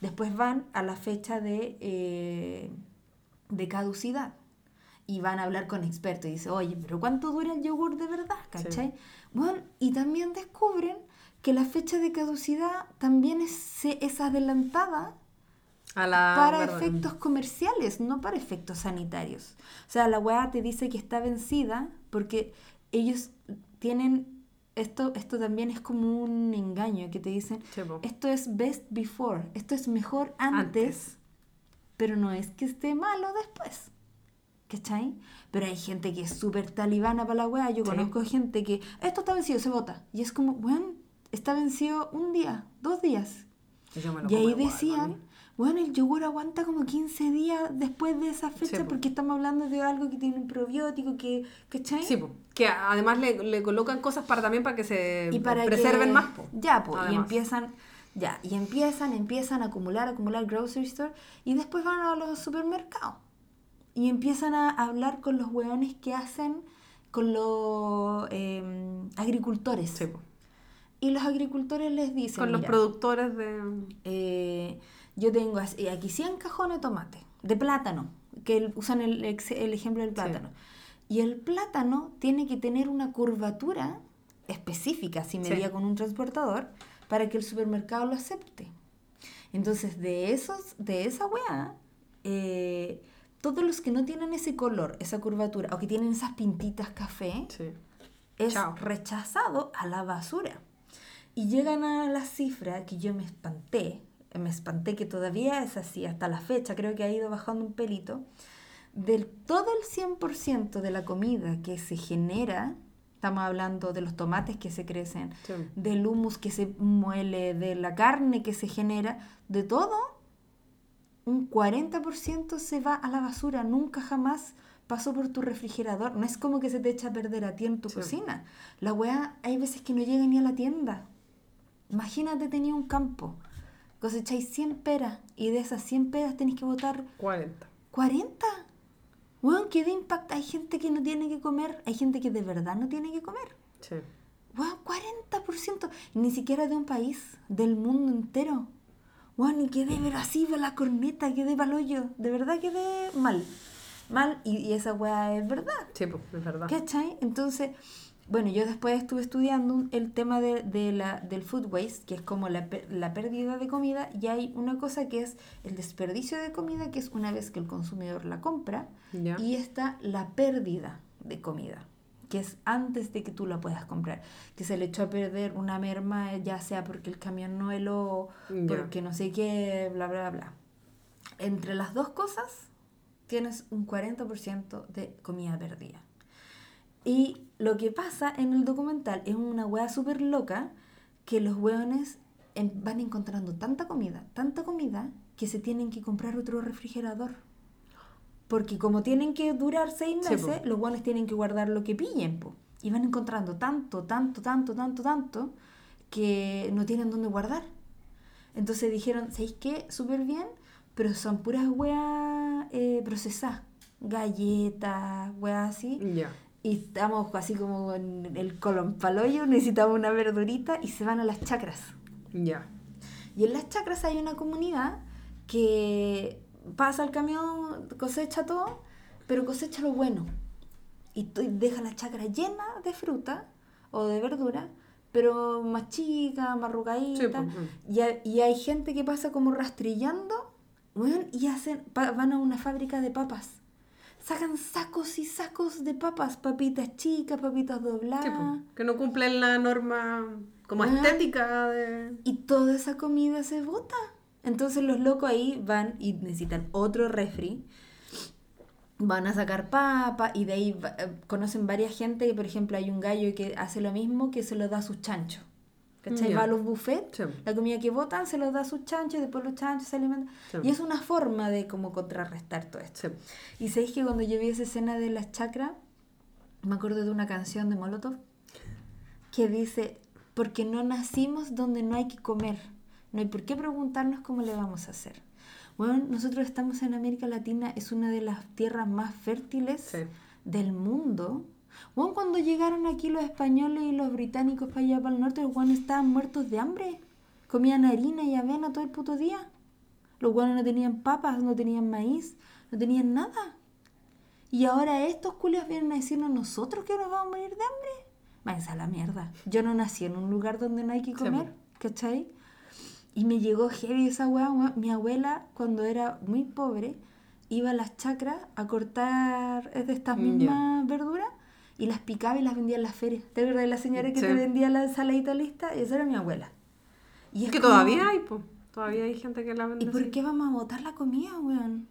Después van a la fecha de, eh, de caducidad y van a hablar con expertos y dicen, oye, pero ¿cuánto dura el yogur de verdad? ¿Cachai? Bueno, y también descubren que la fecha de caducidad también es, es adelantada A la para efectos comerciales, no para efectos sanitarios. O sea, la weá te dice que está vencida porque ellos tienen, esto, esto también es como un engaño, que te dicen, Sí, po. esto es best before, esto es mejor antes, Antes. pero no es que esté malo después. ¿Cachai? Pero hay gente que es súper talibana para la weá. Yo Sí. conozco gente que esto está vencido, se vota. Y es como, weón, está vencido un día, dos días. Y ahí decían. Bueno, el yogur aguanta como 15 días después de esa fecha Sí, porque estamos hablando de algo que tiene un probiótico, que, ¿cachai? Sí, po. que además le, le colocan cosas para también para que se y para preserven que- más. po. Ya, pues, y empiezan, ya, y empiezan, empiezan a acumular, acumular grocery store y después van a los supermercados y empiezan a hablar con los hueones que hacen con los eh, agricultores. Sí, po. Y los agricultores les dicen, Con los "Mira, productores de... eh, yo tengo eh, aquí 100 cajones de tomate, de plátano, que el- usan el, ejemplo del plátano. Y el plátano tiene que tener una curvatura específica, si medía Sí. con un transportador, para que el supermercado lo acepte. Entonces, de esos, de esa weá, eh, todos los que no tienen ese color, esa curvatura, o que tienen esas pintitas café, Sí. es Chao. rechazado a la basura. Y llegan a la cifra que yo me espanté, me espanté que todavía es así hasta la fecha, creo que ha ido bajando un pelito, del todo el 100% de la comida que se genera, estamos hablando de los tomates que se crecen, Sí. del humus que se muele, de la carne que se genera, de todo, un 40% se va a la basura, nunca jamás pasó por tu refrigerador. No es como que se te echa a perder a ti en tu Sí. cocina. La weá, hay veces que no llega ni a la tienda. Imagínate, tenía un campo, cosecháis 100 peras y de esas 100 peras tenéis que botar 40. 40. Weón, ¿qué de impacto? Hay gente que no tiene que comer, hay gente que de verdad no tiene que comer. Sí. Weón, 40%. Y Ni siquiera de un país, del mundo entero. Weón, y quedé ver así de la corneta, quedé pa'l hoyo. De verdad quedé mal. Mal, y, y esa weá es verdad. Sí, pues, es verdad. ¿Cachai? Entonces, bueno, yo después estuve estudiando el tema de, de la, del food waste, que es como la, la pérdida de comida, y hay una cosa que es el desperdicio de comida, que es una vez que el consumidor la compra, y está la pérdida de comida, que es antes de que tú la puedas comprar, que se le echó a perder una merma, ya sea porque el camión no heló, Ya. porque no sé qué, bla, bla, bla. Entre las dos cosas, tienes un 40% de comida perdida. Y lo que pasa en el documental es una hueá súper loca que los hueones van encontrando tanta comida, tanta comida, que se tienen que comprar otro refrigerador. Porque como tienen que durar seis Sí, meses, po. los hueones tienen que guardar lo que pillen. po. Y van encontrando tanto, tanto, tanto, tanto, tanto, que no tienen dónde guardar. Entonces dijeron, ¿sabéis qué? Súper bien, pero son puras hueas eh, procesadas. Galletas, hueas así. Ya. Y estamos así como en el colon paloyo, necesitamos una verdurita y se van a las chacras. Ya. Y en las chacras hay una comunidad que pasa el camión, cosecha todo, pero cosecha lo bueno. Y deja la chacra llena de fruta o de verdura, pero más chica, más arrugadita. Sí, pues, mm. y, hay, y hay gente que pasa como rastrillando y hacen, van a una fábrica de papas. Sacan sacos y sacos de papas, papitas chicas, papitas dobladas. Sí, pues, que no cumplen la norma como Ajá. estética de... Y toda esa comida se bota. Entonces los locos ahí van y necesitan otro refri. Van a sacar papa y de ahí va- eh, conocen varias gente que, por ejemplo, hay un gallo que hace lo mismo que se lo da a sus chanchos. ¿Cachai? Ya. Va a los buffets, Sí. la comida que botan se los da a sus chanchos después los chanchos se alimentan. Sí. Y es una forma de como contrarrestar todo esto. Sí. Y sabéis que cuando yo vi esa escena de las chacras, me acuerdo de una canción de Molotov que dice, porque no nacimos donde no hay que comer, no hay por qué preguntarnos cómo le vamos a hacer. Bueno, nosotros estamos en América Latina, es una de las tierras más fértiles del mundo. Bueno, cuando llegaron aquí los españoles y los británicos para allá, para el norte, los guanes estaban muertos de hambre. Comían harina y avena todo el puto día. Los guanes no tenían papas, no tenían maíz, no tenían nada. Y ahora estos culios vienen a decirnos nosotros que nos vamos a morir de hambre. Váyanse a la mierda. Yo no nací en un lugar donde no hay que comer. ¿cachai? Y me llegó heavy esa weá. Mi abuela, cuando era muy pobre, iba a las chacras a cortar de estas mismas verduras y las picaba y las vendía en las ferias. ¿Te acuerdas de la señora que Sí. te vendía la ensaladita lista? Esa era mi abuela. Y es que como, todavía hay, pues. Todavía hay gente que la vende ¿Y por así. qué vamos a botar la comida, weón?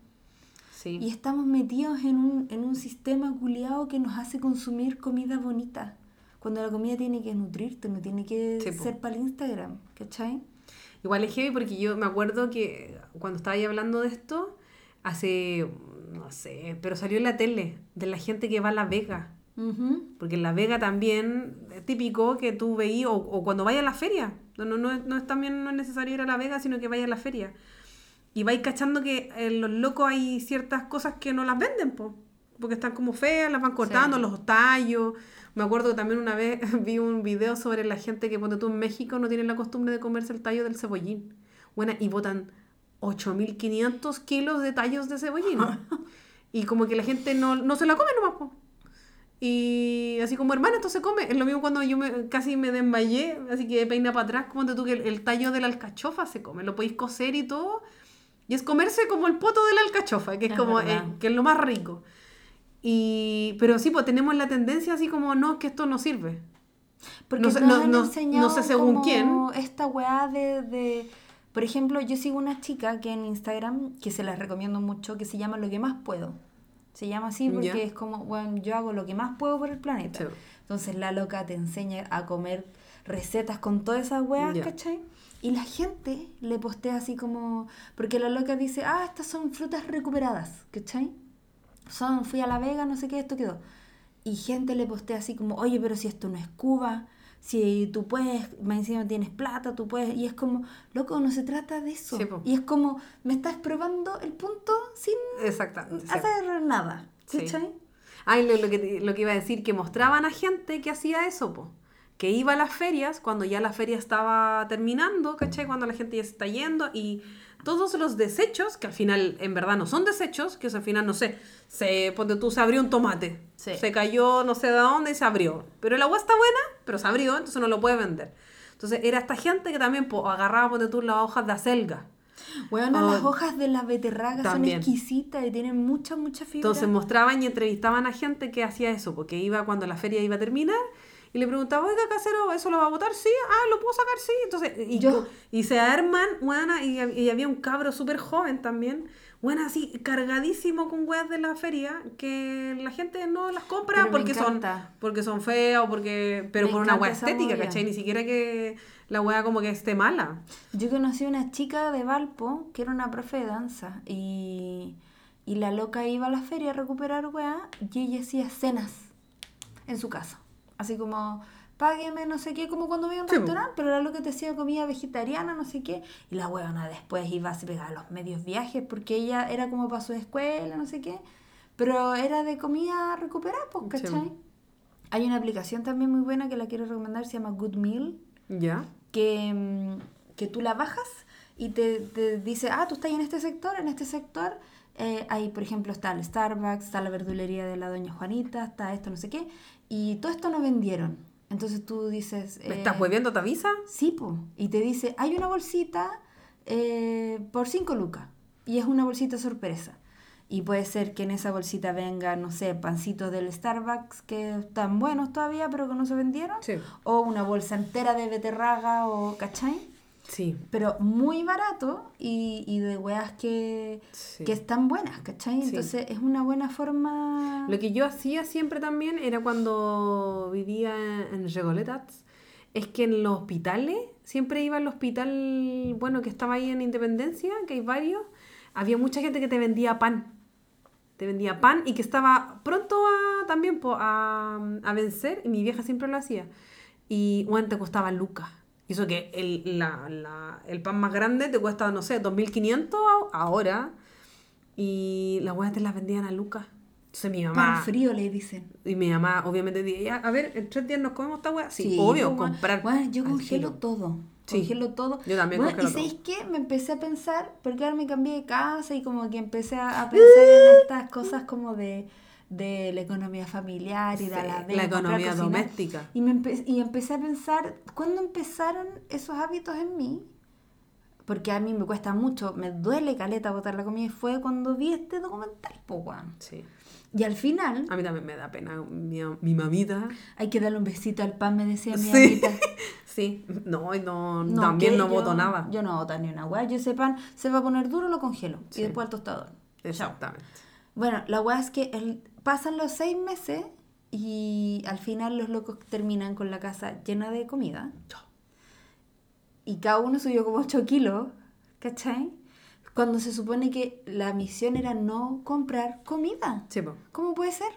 Sí. Y estamos metidos en un, en un sistema culiado que nos hace consumir comida bonita. cuando la comida tiene que nutrirte, no tiene que Sí, po. ser para el Instagram, ¿cachai? Igual es heavy porque yo me acuerdo que cuando estaba ahí hablando de esto, hace, no sé, pero salió en la tele de la gente que va a La Vega. Ujú. Porque en La Vega también es típico que tú veías, o, o cuando vayas a la feria, no, no, no, es, no es también no es necesario ir a La Vega, sino que vayas a la feria. Y vais cachando que en los locos hay ciertas cosas que no las venden, po, porque están como feas, las van cortando, Sí. los tallos. Me acuerdo que también una vez *laughs* vi un video sobre la gente que, ponte tú, en México no tienen la costumbre de comerse el tallo del cebollín. Bueno, y botan 8.500 kilos de tallos de cebollín. *laughs* y como que la gente no, no se la come nomás, po. Y así como, hermano, esto se come. Es lo mismo cuando yo me, casi me desmayé, así que peina para atrás, como tú que el, el tallo de la alcachofa se come. Lo podéis cocer y todo. Y es comerse como el poto de la alcachofa, que es, Es como, eh, que es lo más rico. Y, pero sí, pues tenemos la tendencia así como, no, que esto no sirve. Porque No sé- nos no- han no- enseñado no sé según como quién. esta weá de, de... Por ejemplo, yo sigo una chica que en Instagram, que se las recomiendo mucho, que se llama Lo que más puedo. Se llama así porque es como, bueno, yo hago lo que más puedo por el planeta. Sí. Entonces la loca te enseña a comer recetas con todas esas weas, Ya. ¿cachai? Y la gente le postea así como... Porque la loca dice, ah, estas son frutas recuperadas, ¿cachai? Son, fui a La Vega, no sé qué, esto quedó. Y gente le postea así como, oye, pero si esto no es Cuba, si tú puedes, más encima tienes plata, tú puedes... Y es como, loco, no se trata de eso. Sí, y es como, me estás probando el punto sin Exactamente. sí. hacer nada, Sí. ¿cachai? Ay, lo, lo que, lo que iba a decir, que mostraban a gente que hacía eso, po. Que iba a las ferias cuando ya la feria estaba terminando, ¿cachai? Cuando la gente ya se está yendo y todos los desechos, que al final en verdad no son desechos, que eso al final, no sé, se, ponte tú, se abrió un tomate, Sí. se cayó no sé de dónde y se abrió. Pero el agua está buena, pero se abrió, entonces no lo puede vender. Entonces era esta gente que también po, agarraba, ponte tú, las hojas de acelga. Bueno, Oh, las hojas de la beterraga también. son exquisitas y tienen mucha, mucha fibra. Entonces mostraban y entrevistaban a gente que hacía eso, porque iba cuando la feria iba a terminar y le preguntaba, oiga, casero, ¿eso lo va a votar? Sí, ah, ¿lo puedo sacar? Sí. Entonces, y, Yo- y se arman, buena, y, y había un cabro súper joven también, bueno, así, cargadísimo con weas de la feria, que la gente no las compra Pero porque son, porque son feas o porque, pero Me por una wea estética, movida. ¿cachai? Ni siquiera que la wea como que esté mala. Yo conocí una chica de Valpo que era una profe de danza y, y la loca iba a la feria a recuperar weá y ella hacía cenas en su casa. Así como, págueme no sé qué, como cuando voy a un Sí, restaurante, pero la loca te hacía comida vegetariana, no sé qué. Y la weona después iba a se pegaba los medios viajes porque ella era como para su escuela, no sé qué. Pero era de comida recuperada, pues, ¿cachai? Hay una aplicación también muy buena que la quiero recomendar, se llama Good Meal ¿Ya? que, mm, que tú la bajas y te, te dice, ah, tú estás en este sector, en este sector, eh, ahí por ejemplo está el Starbucks, está la verdulería de la doña Juanita, está esto, no sé qué, y todo esto no vendieron. Entonces tú dices... ¿Me eh, estás hueviendo, te avisa? Sí, po. Y te dice, hay una bolsita eh, por 5 lucas. Y es una bolsita sorpresa. Y puede ser que en esa bolsita venga, no sé, pancitos del Starbucks que están buenos todavía, pero que no se vendieron. Sí. O una bolsa entera de beterraga o, ¿cachai? Sí. Pero muy barato y, y de weas que, Sí. que están buenas, ¿cachai? Sí. Entonces es una buena forma... Lo que yo hacía siempre también era cuando vivía en Regoletats, es que en los hospitales, siempre iba al hospital, bueno, que estaba ahí en Independencia, que hay varios, había mucha gente que te vendía pan. Te vendía pan y que estaba pronto a, también po, a, a vencer, y mi vieja siempre lo hacía. Y bueno, te costaba lucas. Y eso que el, la- la- el pan más grande te cuesta, no sé, 2.500 a- ahora. Y las weas te las vendían a lucas. Entonces mi mamá... Pan frío le dicen. Y mi mamá, obviamente, dice, "Ya, a ver, en tres días nos comemos esta weá. Sí, obvio, pues, comprar. Bueno, yo congelo todo. Sí. Congelo todo. Yo también Bueno, congelo ¿Y sabéis qué? Me empecé a pensar, porque ahora me cambié de casa y como que empecé a, a pensar en *laughs* estas cosas como de, de la economía familiar y de Sí, a la, vez la economía cocinar. doméstica. Y, me empe- y empecé a pensar, ¿cuándo empezaron esos hábitos en mí? Porque a mí me cuesta mucho, me duele caleta botar la comida y fue cuando vi este documental, pues, weón. Sí. Y al final, A mí también me da pena mi, mi mamita. hay que darle un besito al pan, me decía mi Sí. amita. *laughs* Sí. No, no, No, también no voto nada. Yo no voto ni una weá. Yo ese pan se va a poner duro, lo congelo. Sí. Y después al tostador. Exactamente. Bueno, la weá es que el- pasan los seis meses y al final los locos terminan con la casa llena de comida. Y cada uno subió como 8 kilos, ¿cachai? Cuando se supone que la misión era no comprar comida. Sí, po. ¿Cómo puede ser?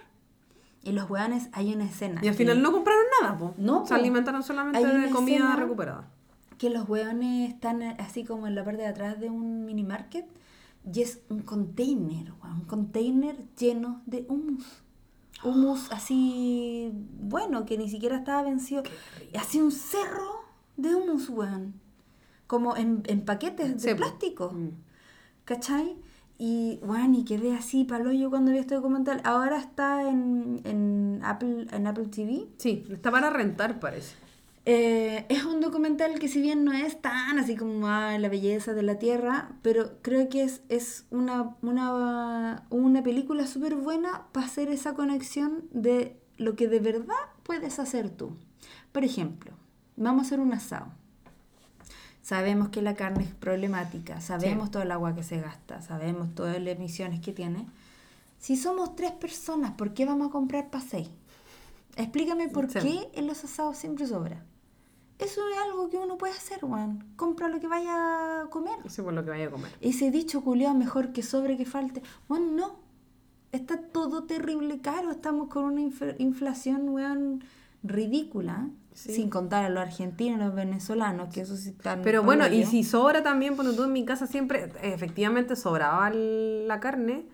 Y los weones, hay una escena. Y al que- final no compraron nada, po. No, Se po. alimentaron solamente de comida recuperada. que los hueones están así como en la parte de atrás de un mini market y es un container, weón, un container lleno de humus. Humus *gasps* así, bueno, que ni siquiera estaba vencido. Y así un cerro de humus, weón. Como en, en paquetes de Sí, plástico. Mm. ¿Cachai? Y, bueno, y quedé así palo yo cuando vi este documental. Ahora está en, en, Apple, en Apple TV. Sí, está para rentar, parece. Eh, es un documental que si bien no es tan así como ah, la belleza de la tierra, pero creo que es, es una, una, una película súper buena para hacer esa conexión de lo que de verdad puedes hacer tú. Por ejemplo, vamos a hacer un asado. Sabemos que la carne es problemática, sabemos Sí. todo el agua que se gasta, sabemos todas las emisiones que tiene. Si somos tres personas, ¿por qué vamos a comprar para seis? Explícame por Sí. qué en los asados siempre sobra. Eso es algo que uno puede hacer, Juan. Compra lo que vaya a comer. Eso por lo que vaya a comer. Ese dicho culiado mejor que sobre que falte. Bueno, no. Está todo terrible caro. Estamos con una inf- inflación, weón, ridícula. Sí. Sin contar a los argentinos, los venezolanos, que eso sí están... Pero bueno, y si sobra también, porque tú en mi casa siempre, efectivamente sobraba la carne,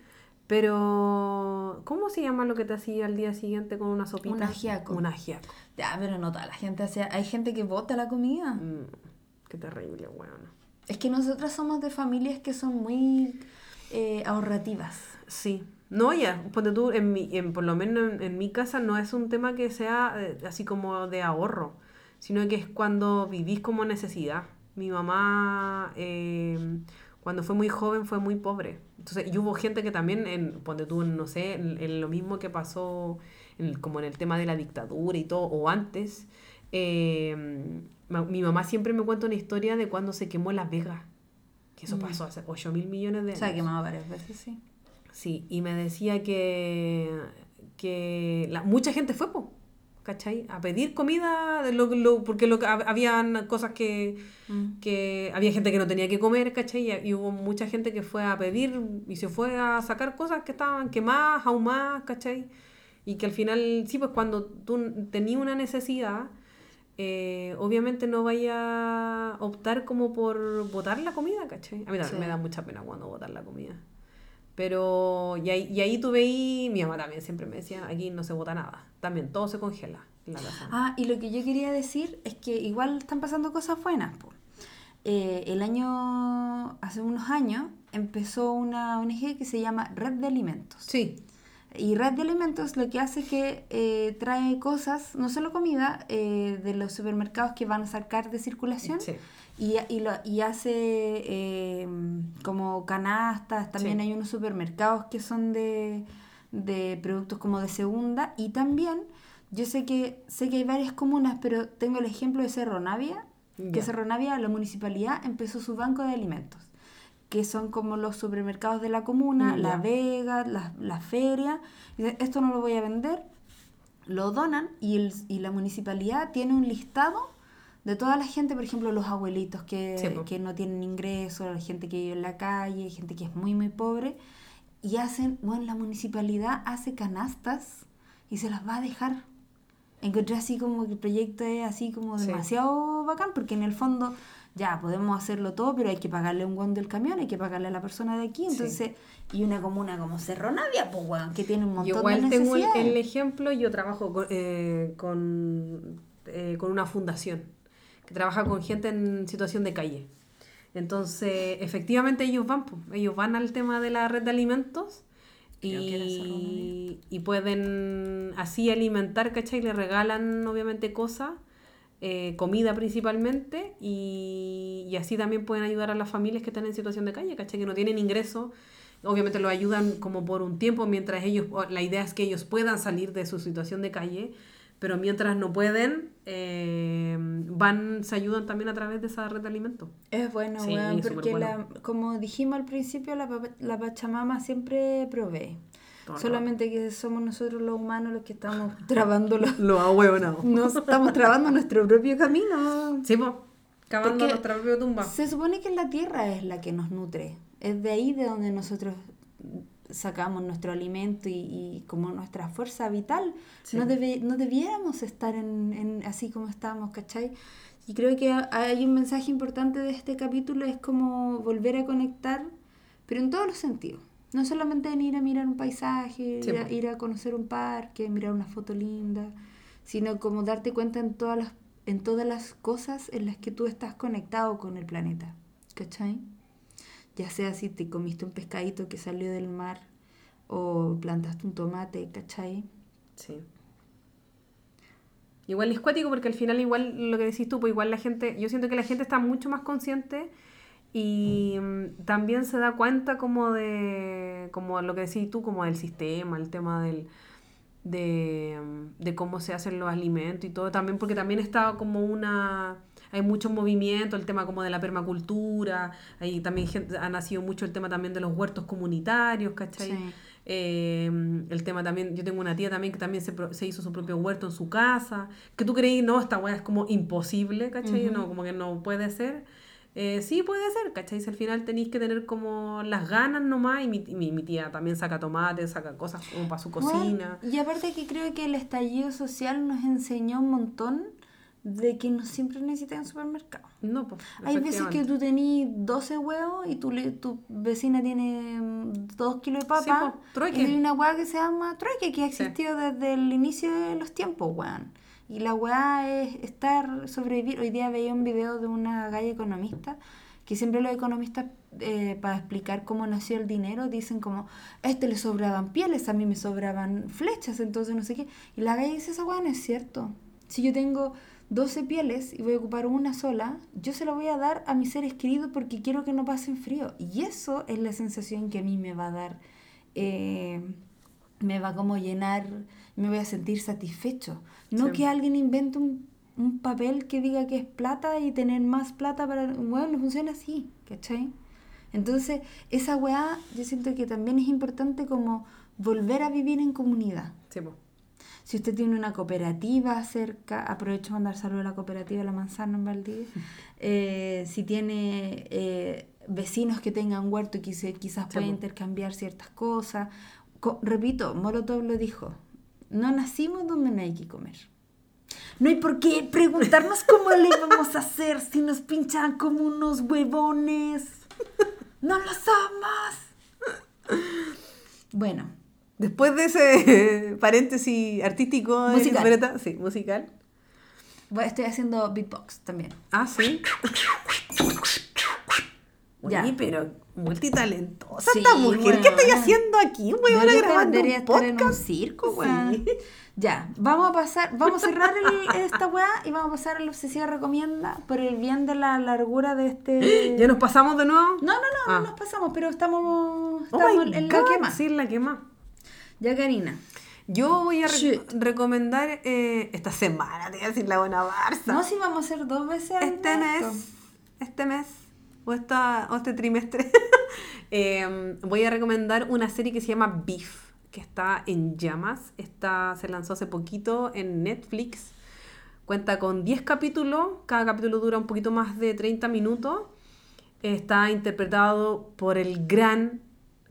pero ¿cómo se llama lo que te hacía al día siguiente con una sopita? Un ajiaco. Un ajiaco. Ya, pero no toda la gente hace... Hay gente que bota la comida. Mm, qué terrible, weón. Es que nosotras somos de familias que son muy eh, ahorrativas. Sí. No, ya, ponte tú, en mi, en, por lo menos en, en mi casa no es un tema que sea eh, así como de ahorro, sino que es cuando vivís como necesidad. Mi mamá, eh, cuando fue muy joven, fue muy pobre. Entonces, y hubo gente que también, en, ponte tú, no sé, en, en lo mismo que pasó en- como en el tema de la dictadura y todo, o antes, eh, ma- mi mamá siempre me cuenta una historia de cuando se quemó Las Vegas. Que eso Mm. pasó hace 8 mil millones de Se ha años. quemado varias veces, sí. Sí, y me decía que, que la, mucha gente fue, po, ¿cachai? A pedir comida, lo, lo- porque lo, habían cosas que, Mm. que había gente que no tenía que comer, ¿cachai? Y, y hubo mucha gente que fue a pedir y se fue a sacar cosas que estaban quemadas, ahumadas, ¿cachai? Y que al final, sí, pues cuando tú tenías una necesidad, eh, obviamente no vaya a optar como por botar la comida, ¿cachai? A mí también Sí. me da mucha pena cuando botar la comida. Pero, y ahí, y ahí tú veí, mi mamá también siempre me decía, aquí no se bota nada. También todo se congela en la casa. Ah, y lo que yo quería decir es que igual están pasando cosas buenas. po. Eh, el año, hace unos años, empezó una ONG que se llama Red de Alimentos. Sí, Y Red de Alimentos lo que hace es que eh, trae cosas, no solo comida, eh, de los supermercados que van a sacar de circulación. sí. Y, y, lo- y hace eh, como canastas, también Sí. hay unos supermercados que son de, de productos como de segunda. Y también, yo sé que, sé que hay varias comunas, pero tengo el ejemplo de Cerro Navia, que. Cerro Navia, la municipalidad, empezó su banco de alimentos, que son como los supermercados de la comuna, Mm, La. Vega, la, la feria. Y dice, esto no lo voy a vender, lo donan y, el, y la municipalidad tiene un listado de toda la gente, por ejemplo, los abuelitos que, Sí, que no tienen ingresos, la gente que vive en la calle, gente que es muy, muy pobre, y hacen, bueno, la municipalidad hace canastas y se las va a dejar. Encontré así como que el proyecto es así como Sí. demasiado bacán, porque en el fondo ya podemos hacerlo todo, pero hay que pagarle un guón del camión, hay que pagarle a la persona de aquí, Sí. entonces, y una comuna como Cerro Navia, pues weón, que tiene un montón Yo igual de tengo el, necesidades. el ejemplo, yo trabajo con, eh, con, eh, con una fundación que trabaja con gente en situación de calle. Entonces, efectivamente ellos van, po, ellos van al tema de la red de alimentos y, y pueden así alimentar, ¿cachai? Le regalan obviamente cosas, eh, comida principalmente, y, y así también pueden ayudar a las familias que están en situación de calle, ¿cachai? Que no tienen ingresos. Obviamente lo ayudan como por un tiempo mientras ellos, la idea es que ellos puedan salir de su situación de calle, pero mientras no pueden, eh, van, se ayudan también a través de esa red de alimentos. Es bueno, Sí, súper porque bueno. la, como dijimos al principio, la, la Pachamama siempre provee. Todo Solamente que somos nosotros los humanos los que estamos *laughs* trabando los... Lo ahueonado. *laughs* Nos estamos trabando nuestro propio camino. Sí, pues. Cavando Porque nuestra propia tumba. Se supone que la tierra es la que nos nutre. Es de ahí de donde nosotros sacamos nuestro alimento y, y como nuestra fuerza vital. Sí. No, debe- no debiéramos estar en, en así como estamos, ¿cachai? Y creo que ha- hay un mensaje importante de este capítulo, es como volver a conectar, pero en todos los sentidos. No solamente en ir a mirar un paisaje, Sí, ir, a, ir a conocer un parque, mirar una foto linda, sino como darte cuenta en todas las, en todas las cosas en las que tú estás conectado con el planeta. ¿Cachai? Ya sea si te comiste un pescadito que salió del mar o plantaste un tomate, ¿cachai? Sí. Igual es cuático porque al final igual lo que decís tú, pues igual la gente, yo siento que la gente está mucho más consciente y mm, también se da cuenta como de, como lo que decís tú, como del sistema, el tema del, de, de cómo se hacen los alimentos y todo, también porque también está como una, hay mucho movimiento, el tema como de la permacultura, ahí también gente, ha nacido mucho el tema también de los huertos comunitarios, ¿cachai? Sí. Eh, el tema también, yo tengo una tía también que también se, se hizo su propio huerto en su casa, que tú creí, no, esta weá es como imposible, ¿cachai? Ujú. No, como que no puede ser. Eh, sí puede ser, ¿cachai? Si al final tenéis que tener como las ganas nomás, y mi, mi, mi tía también saca tomates, saca cosas como para su Bueno, cocina. y aparte que creo que el estallido social nos enseñó un montón de que no siempre necesitas un supermercado. No, pues. Hay veces que tú tenés 12 huevos y tu, le- tu vecina tiene 2 kilos de Sí, papa. po, trueque. y hay una hueá que se llama trueque que ha existido desde el inicio de los tiempos, weón. Y la hueá es estar, sobrevivir. Hoy día veía un video de una galla economista que siempre los economistas, eh, para explicar cómo nació el dinero, dicen como, a este le sobraban pieles, a mí me sobraban flechas, entonces no sé qué. Y la galla dice, esa hueá no es cierto. Si yo tengo 12 pieles y voy a ocupar una sola, yo se la voy a dar a mis seres queridos porque quiero que no pasen frío. Y eso es la sensación que a mí me va a dar, eh, me va como llenar, me voy a sentir satisfecho. No Sí. que alguien invente un, un papel que diga que es plata y tener más plata para... Bueno, no funciona así, ¿cachai? Entonces, esa weá, yo siento que también es importante como volver a vivir en comunidad. Sí, po. Si usted tiene una cooperativa cerca, aprovecho para mandar saludos a la cooperativa La Manzana en Valdivia. *laughs* Eh, si tiene eh, vecinos que tengan huerto y que se- quizás po. intercambiar ciertas cosas. Co- repito, Molotov lo dijo, no nacimos donde no hay que comer. No hay por qué preguntarnos cómo le vamos a hacer si nos pinchan como unos huevones. *laughs* No lo somos. Bueno, Después de ese *laughs* paréntesis artístico, Musical. Violeta, sí, musical. bueno, estoy haciendo beatbox también. Ah, sí. *laughs* Ya. Oye, pero multitalentosa Sí, esta mujer. ¿Qué estoy haciendo aquí? Debería estar- grabando un estar en un podcast. circo, Sí. weón. *laughs* Ya, vamos a pasar, vamos a cerrar el- esta weá y vamos a pasar a la obsesiva recomienda por el bien de la largura de este. *gasps* ¿Ya nos pasamos de nuevo? No, no, no, Ah. no nos pasamos, pero estamos, Oh estamos my en la God, quema. Sí, en la quema. Ya, Karina. Yo voy a re- recomendar eh, esta semana, te voy a decir la buena Barça. No, si vamos a hacer dos veces al este mes, este mes, o, esta, o este trimestre, *laughs* eh, voy a recomendar una serie que se llama Beef, que está en llamas. Está, se lanzó hace poquito en Netflix. Cuenta con 10 capítulos, cada capítulo dura un poquito más de 30 minutos. Está interpretado por el gran,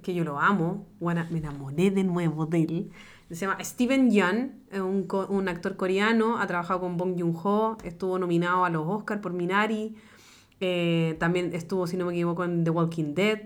que yo lo amo, bueno, me enamoré de nuevo de él. Se llama Steven Yeun, un, un actor coreano, ha trabajado con Bong Joon-ho, estuvo nominado a los Oscars por Minari, eh, también estuvo, si no me equivoco, en The Walking Dead,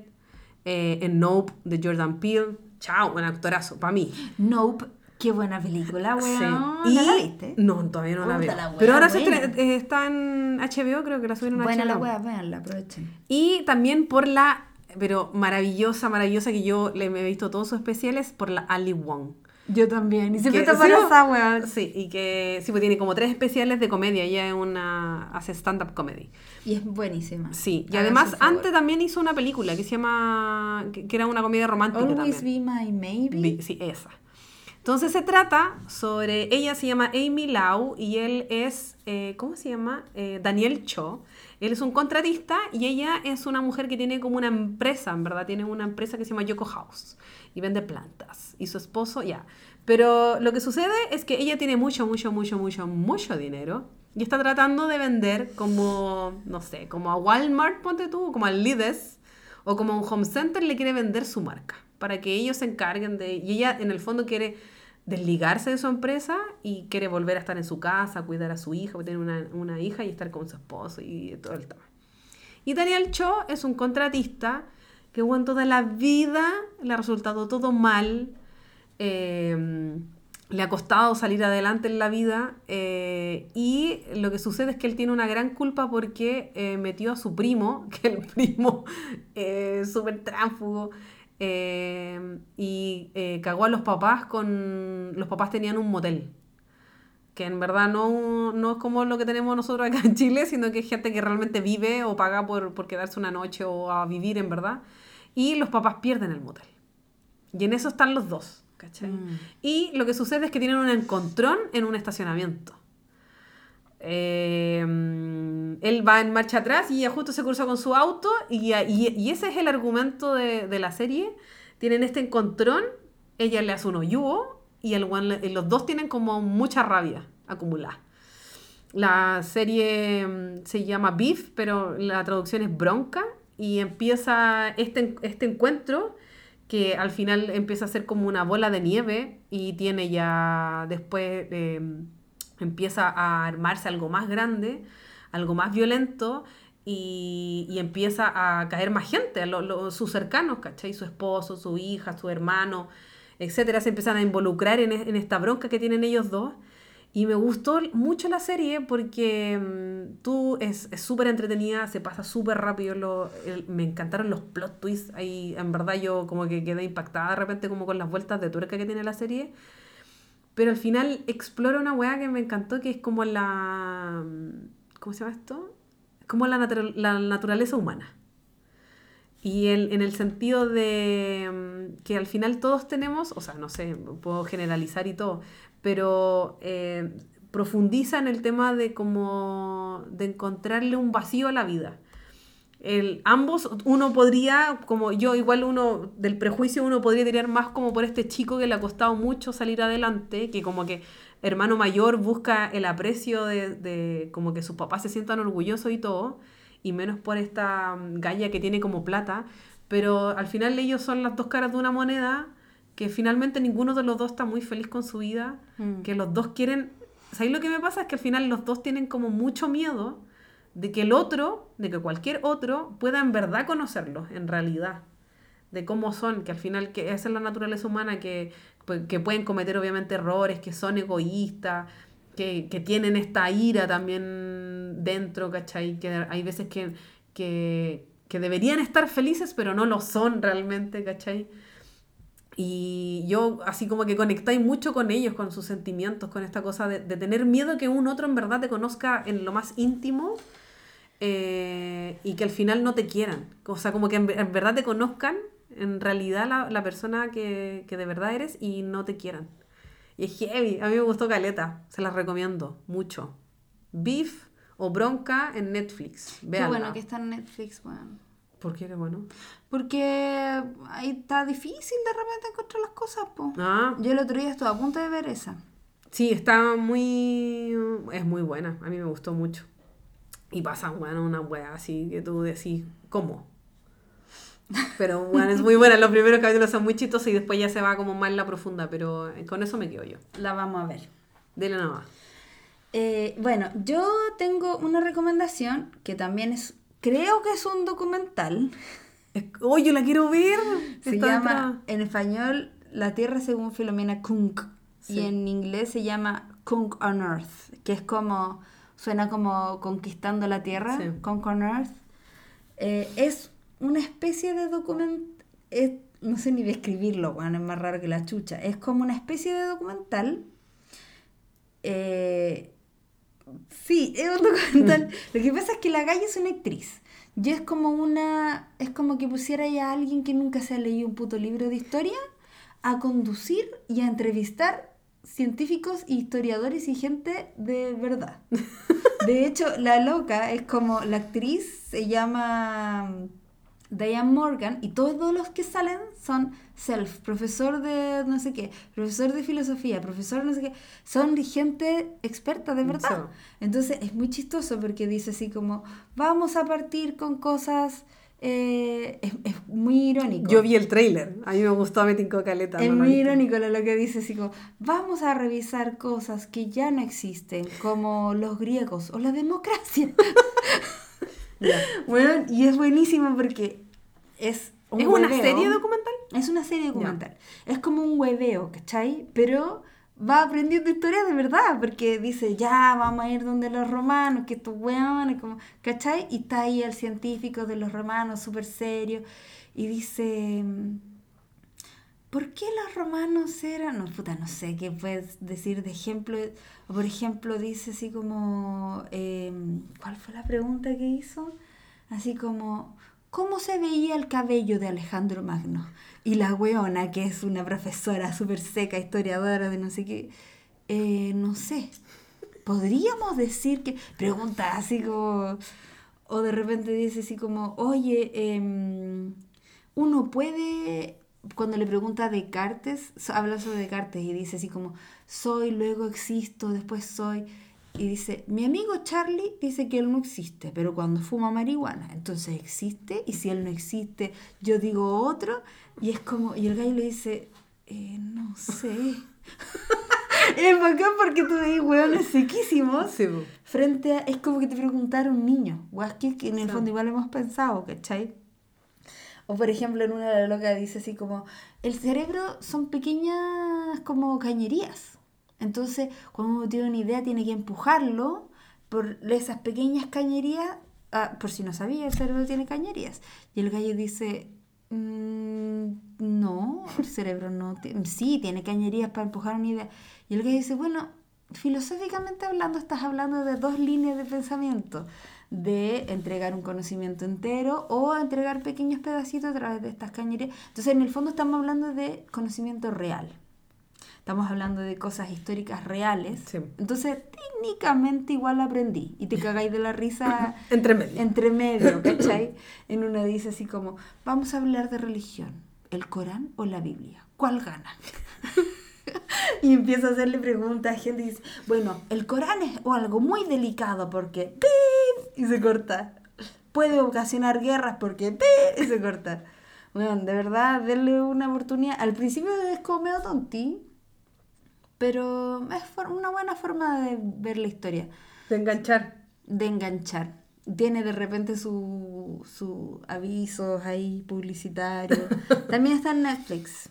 eh, en Nope de Jordan Peele. Chao, buen actorazo, para mí. Nope, qué buena película, weón. Sí. ¿No Y- la viste? No, todavía no la Puta veo. la wea, Pero ahora se eh, está en HBO, creo que la subieron a Buena la HBO. weá, véanla, aprovechen. Y también por la, pero maravillosa, maravillosa, que yo le me he visto todos sus especiales, por la Ali Wong. Yo también, y siempre Que- te para sí, esa weá. Sí, y que sí, pues tiene como tres especiales de comedia. Ella es una, hace stand-up comedy. Y es buenísima. Sí, y además antes también hizo una película que se llama, que, que era una comedia romántica Always también. be my maybe. Sí, esa. Entonces se trata sobre, ella se llama Amy Lau y él es, eh, ¿cómo se llama? Eh, Daniel Cho. Él es un contratista y ella es una mujer que tiene como una empresa, en verdad, tiene una empresa que se llama Yoko House y vende plantas. Y su esposo, ya. Pero lo que sucede es que ella tiene mucho, mucho, mucho, mucho, mucho dinero y está tratando de vender como, no sé, como a Walmart, ponte tú, como al Lides o como a un home center le quiere vender su marca para que ellos se encarguen de... Y ella en el fondo quiere desligarse de su empresa y quiere volver a estar en su casa, cuidar a su hija, tener una, una hija y estar con su esposo y todo el tema. Y Daniel Cho es un contratista que bueno, toda la vida le ha resultado todo mal, eh, le ha costado salir adelante en la vida eh, y lo que sucede es que él tiene una gran culpa porque eh, metió a su primo, *laughs* que el primo es súper tránsfugo, eh, y eh, cagó a los papás con... Los papás tenían un motel. Que en verdad no, no es como lo que tenemos nosotros acá en Chile, sino que es gente que realmente vive o paga por, por quedarse una noche o a vivir en verdad. Y los papás pierden el motel. Y en eso están los dos. ¿cachai? Mm. Y lo que sucede es que tienen un encontrón en un estacionamiento. Eh, él va en marcha atrás y ella justo se cruza con su auto y, y- y ese es el argumento de, de la serie. Tienen este encontrón, ella le hace un hoyugo y, el los dos tienen como mucha rabia acumulada. La serie mm, se llama Beef, pero la traducción es bronca y empieza este, este encuentro que al final empieza a ser como una bola de nieve y tiene ya después eh, empieza a armarse algo más grande, algo más violento y, y empieza a caer más gente, lo- lo- sus cercanos, ¿cachai? Su esposo, su hija, su hermano, etcétera, se empiezan a involucrar en, en esta bronca que tienen ellos dos. Y me gustó mucho la serie porque mm, tú es súper entretenida, se pasa súper rápido. Lo, me encantaron los plot twists. Ahí, en verdad, yo como que quedé impactada de repente como con las vueltas de tuerca que tiene la serie. Pero al final explora una weá que me encantó, que es como la... ¿Cómo se llama esto? Como la, la naturaleza humana. Y el- en el sentido de mm, que al final todos tenemos, o sea, no sé, puedo generalizar y todo, pero eh, profundiza en el tema de como de encontrarle un vacío a la vida. El, ambos, uno podría, como yo, igual uno, del prejuicio uno podría tirar más como por este chico que le ha costado mucho salir adelante, que como que hermano mayor busca el aprecio de, de como que sus papás se sientan orgullosos y todo, y menos por esta mm, galla que tiene como plata, pero al final ellos son las dos caras de una moneda, que finalmente ninguno de los dos está muy feliz con su vida, Mm. que los dos quieren, ¿sabéis lo que me pasa? Es que al final los dos tienen como mucho miedo de que el otro, de que cualquier otro pueda en verdad conocerlos, en realidad, de cómo son, que al final que esa es la naturaleza humana, que, pues, que pueden cometer obviamente errores, que son egoístas, que, que tienen esta ira también dentro, ¿cachai? Que hay veces que, que, que deberían estar felices, pero no lo son realmente, ¿cachai? Y yo así como que conectáis mucho con ellos, con sus sentimientos, con esta cosa de, de tener miedo que un otro en verdad te conozca en lo más íntimo eh, y que al final no te quieran. O sea, como que en, en verdad te conozcan en realidad la, la persona que, que de verdad eres y no te quieran. Y es heavy, a mí me gustó Caleta, se las recomiendo mucho. Beef o Bronca en Netflix. Qué Véanla. bueno que está en Netflix, weón. ¿Por qué? Qué bueno. Porque ahí está difícil de repente encontrar las cosas, po. Ah, Yo el otro día estuve a punto de ver esa. Sí, está muy. Es muy buena. A mí me gustó mucho. Y pasa, bueno, una wea así que tú decís, ¿cómo? Pero bueno, es muy buena. Los primeros capítulos son muy chistosos y después ya se va como más en la profunda. Pero con eso me quedo yo. La vamos a ver. Dele nada más. Eh, bueno, yo tengo una recomendación que también es, creo que es un documental. ¡Oh, yo la quiero ver! Se Está llama en español La Tierra según Filomena Kunk Sí. y en inglés se llama Kunk on Earth, que es como, suena como conquistando la Tierra, Sí. On Earth. Eh, es una especie de documental, no sé ni describirlo, bueno, es más raro que la chucha, es como una especie de documental. Eh, sí, es un documental. *laughs* Lo que pasa es que la galla es una actriz. Y es como una. Es como que pusiera ya a alguien que nunca se ha leído un puto libro de historia a conducir y a entrevistar científicos, historiadores y gente de verdad. *laughs* De hecho, la loca es como la actriz se llama Diane Morgan y todos los que salen son self, profesor de no sé qué, profesor de filosofía, profesor no sé qué, son gente experta de verdad. Entonces es muy chistoso porque dice así como, vamos a partir con cosas... Eh, es, muy irónico. Yo vi el trailer, a mí me gustó me tincó caleta. Es muy irónico lo que dice así como, vamos a revisar cosas que ya no existen, como los griegos o la democracia. *laughs* Bueno, y es buenísimo porque es ¿Es una serie documental? Es una serie documental. Es como un hueveo, ¿cachai? Pero va aprendiendo historia de verdad, porque dice, ya, vamos a ir donde los romanos, que estos hueones, como, ¿cachai? Y está ahí el científico de los romanos, súper serio, y dice, ¿por qué los romanos eran? No, puta, no sé qué puedes decir de ejemplo. Por ejemplo, dice así como, em, ¿cuál fue la pregunta que hizo? Así como, ¿cómo se veía el cabello de Alejandro Magno? Y la weona, que es una profesora súper seca, historiadora de no sé qué, eh, no sé, podríamos decir que, pregunta así como, o de repente dice así como, oye, em, uno puede, cuando le pregunta a Descartes, habla sobre Descartes y dice así como, soy, luego existo, después soy y dice, mi amigo Charlie dice que él no existe, pero cuando fuma marihuana, entonces existe, y si él no existe, yo digo otro, y es como, y el gallo le dice, eh, no sé. *laughs* es bacán porque tú veis hueones sequísimos frente a, es como que te preguntara un niño, que, que en el fondo igual hemos pensado, ¿cachai? O por ejemplo en una de la loca dice así como, el cerebro son pequeñas como cañerías entonces, cuando uno tiene una idea, tiene que empujarlo por esas pequeñas cañerías. Ah, por si no sabía, el cerebro tiene cañerías. Y el gallo dice, mm, no, el cerebro no sí, tiene cañerías para empujar una idea. Y el gallo dice, bueno, filosóficamente hablando, estás hablando de dos líneas de pensamiento, de entregar un conocimiento entero o entregar pequeños pedacitos a través de estas cañerías. Entonces, en el fondo estamos hablando de conocimiento real estamos hablando de cosas históricas reales. Entonces, técnicamente igual aprendí. Y te cagáis de la risa *laughs* entre medio. Entre medio, ¿cachai? En una dice así como, vamos a hablar de religión, ¿el Corán o la Biblia? ¿Cuál gana? *laughs* y empieza a hacerle preguntas a gente y dice, bueno, el Corán es algo muy delicado porque y se corta. Puede ocasionar guerras porque y se corta. Bueno, de verdad, denle una oportunidad. Al principio es como medio tonti, pero es una buena forma de ver la historia. De enganchar. De enganchar. Tiene de repente sus su avisos ahí publicitarios. *laughs* También está en Netflix.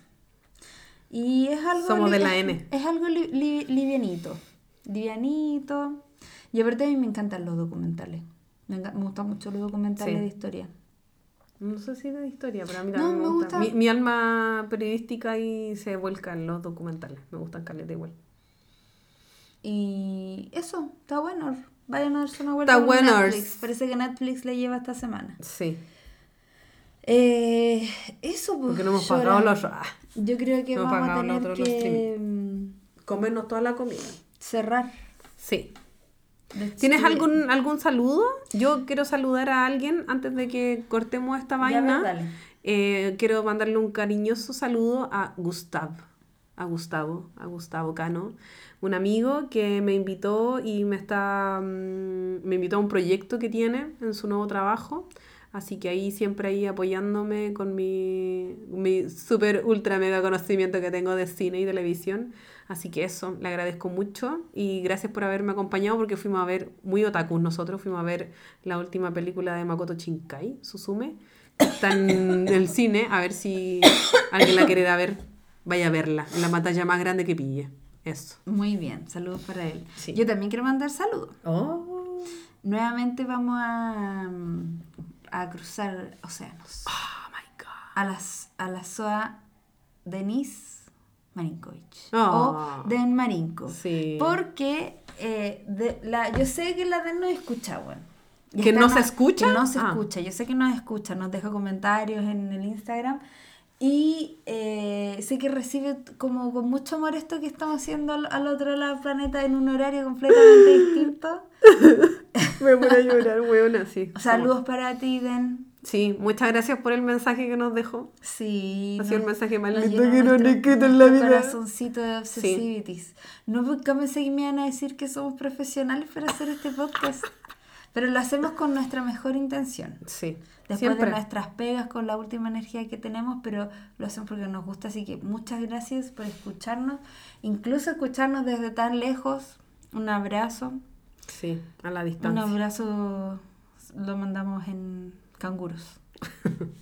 Y es algo... Somos de la N. Es, algo livianito. Livianito. Y aparte a mí me encantan los documentales. Me, gustan mucho los documentales de historia. No sé si de historia, pero a mí también me, gusta. Mi, alma periodística ahí se vuelca en los documentales. Me gustan caleta igual. Y eso, está bueno. Vayan a darse una vuelta está bueno. Netflix. Parece que Netflix le lleva esta semana. Sí. Eh, eso, pues. Porque no hemos pagado los. Yo creo que vamos a tener que. Mm, Comernos toda la comida. Cerrar. Sí. ¿Tienes algún, algún saludo? Yo quiero saludar a alguien antes de que cortemos esta vaina. Eh, quiero mandarle un cariñoso saludo a Gustav, a Gustavo, a Gustavo Cano, un amigo que me invitó y me está mm, me invitó a un proyecto que tiene en su nuevo trabajo. Así que ahí siempre ahí apoyándome con mi, mi super ultra mega conocimiento que tengo de cine y televisión. Así que eso, le agradezco mucho y gracias por haberme acompañado porque fuimos a ver, muy otakus nosotros, fuimos a ver la última película de Makoto Shinkai, Susume. Está en *coughs* el cine, a ver si alguien la quiere ver, vaya a verla, en la pantalla más grande que pille. Eso. Muy bien, saludos para él. Yo también quiero mandar saludos. Oh. Nuevamente vamos a, a cruzar océanos. Oh my God. A, las, a la SOA Denise Marinkovic. O ah. Den Marinko. Sí. Porque eh, de, la, yo sé que la Den no escucha, bueno. ¿Que no se escucha? Que no se ah. escucha. Yo sé que no escucha. Nos deja comentarios en el Instagram. Y eh, sé que recibe como con mucho amor esto que estamos haciendo al, al otro lado del planeta en un horario completamente distinto. *laughs* Me voy a llorar, weona, sí. *laughs* Saludos para ti, Den. Sí, muchas gracias por el mensaje que nos dejó. Sí. Ha sido el mensaje más lindo que nos han escrito en la vida. corazoncito de obsesivities. No nunca pensé que me iban a decir que somos profesionales para hacer este podcast. Pero lo hacemos con nuestra mejor intención. Sí, Después siempre. de nuestras pegas con la última energía que tenemos, pero lo hacemos porque nos gusta. Así que muchas gracias por escucharnos. Incluso escucharnos desde tan lejos. Un abrazo. Sí, a la Un distancia. abrazo lo mandamos en canguros. *laughs*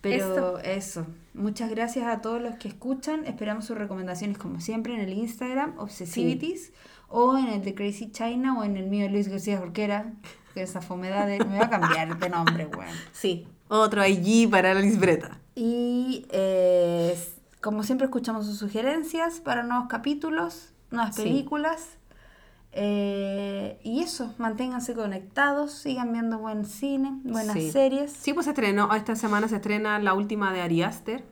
Pero eso. Muchas gracias a todos los que escuchan. Esperamos sus recomendaciones como siempre en el Instagram, Obsessivities, o en el de Crazy China, o en el mío Luis García Jorquera, que esa fomedad de... Me voy a cambiar de nombre, weón. Sí, otro IG para la lisbreta. Y eh, como siempre escuchamos sus sugerencias para nuevos capítulos, nuevas Sí. Eh, y eso, manténganse conectados, sigan viendo buen cine, buenas Sí. series. Sí, pues se estrenó, esta semana se estrena la última de Ari Aster.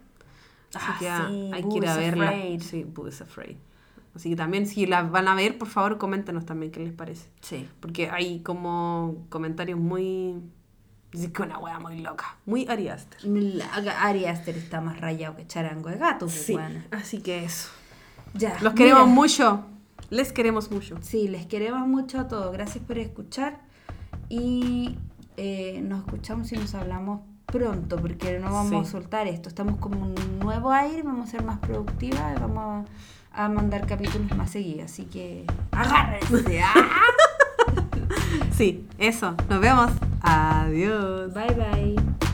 Así Ah, que sí, hay que ir a verla. Afraid. Sí, Boo is Afraid. Así que también, si la van a ver, por favor, coméntenos también qué les parece. Sí. Porque hay como comentarios muy. Dice *laughs* que una wea muy loca. Muy Ari Aster. La- Ari Aster está más rayado que charango de gato, pues, weona. Así que eso. Ya. Los queremos mira. mucho. Les queremos mucho. Sí, les queremos mucho a todos. Gracias por escuchar. Y eh, nos escuchamos y nos hablamos pronto, porque no vamos Sí. a soltar esto. Estamos como un nuevo aire, vamos a ser más productivas y vamos a, a mandar capítulos más seguidos. Así que agárrense. ¡ah! *laughs* Sí, eso. Nos vemos. Adiós. Bye bye.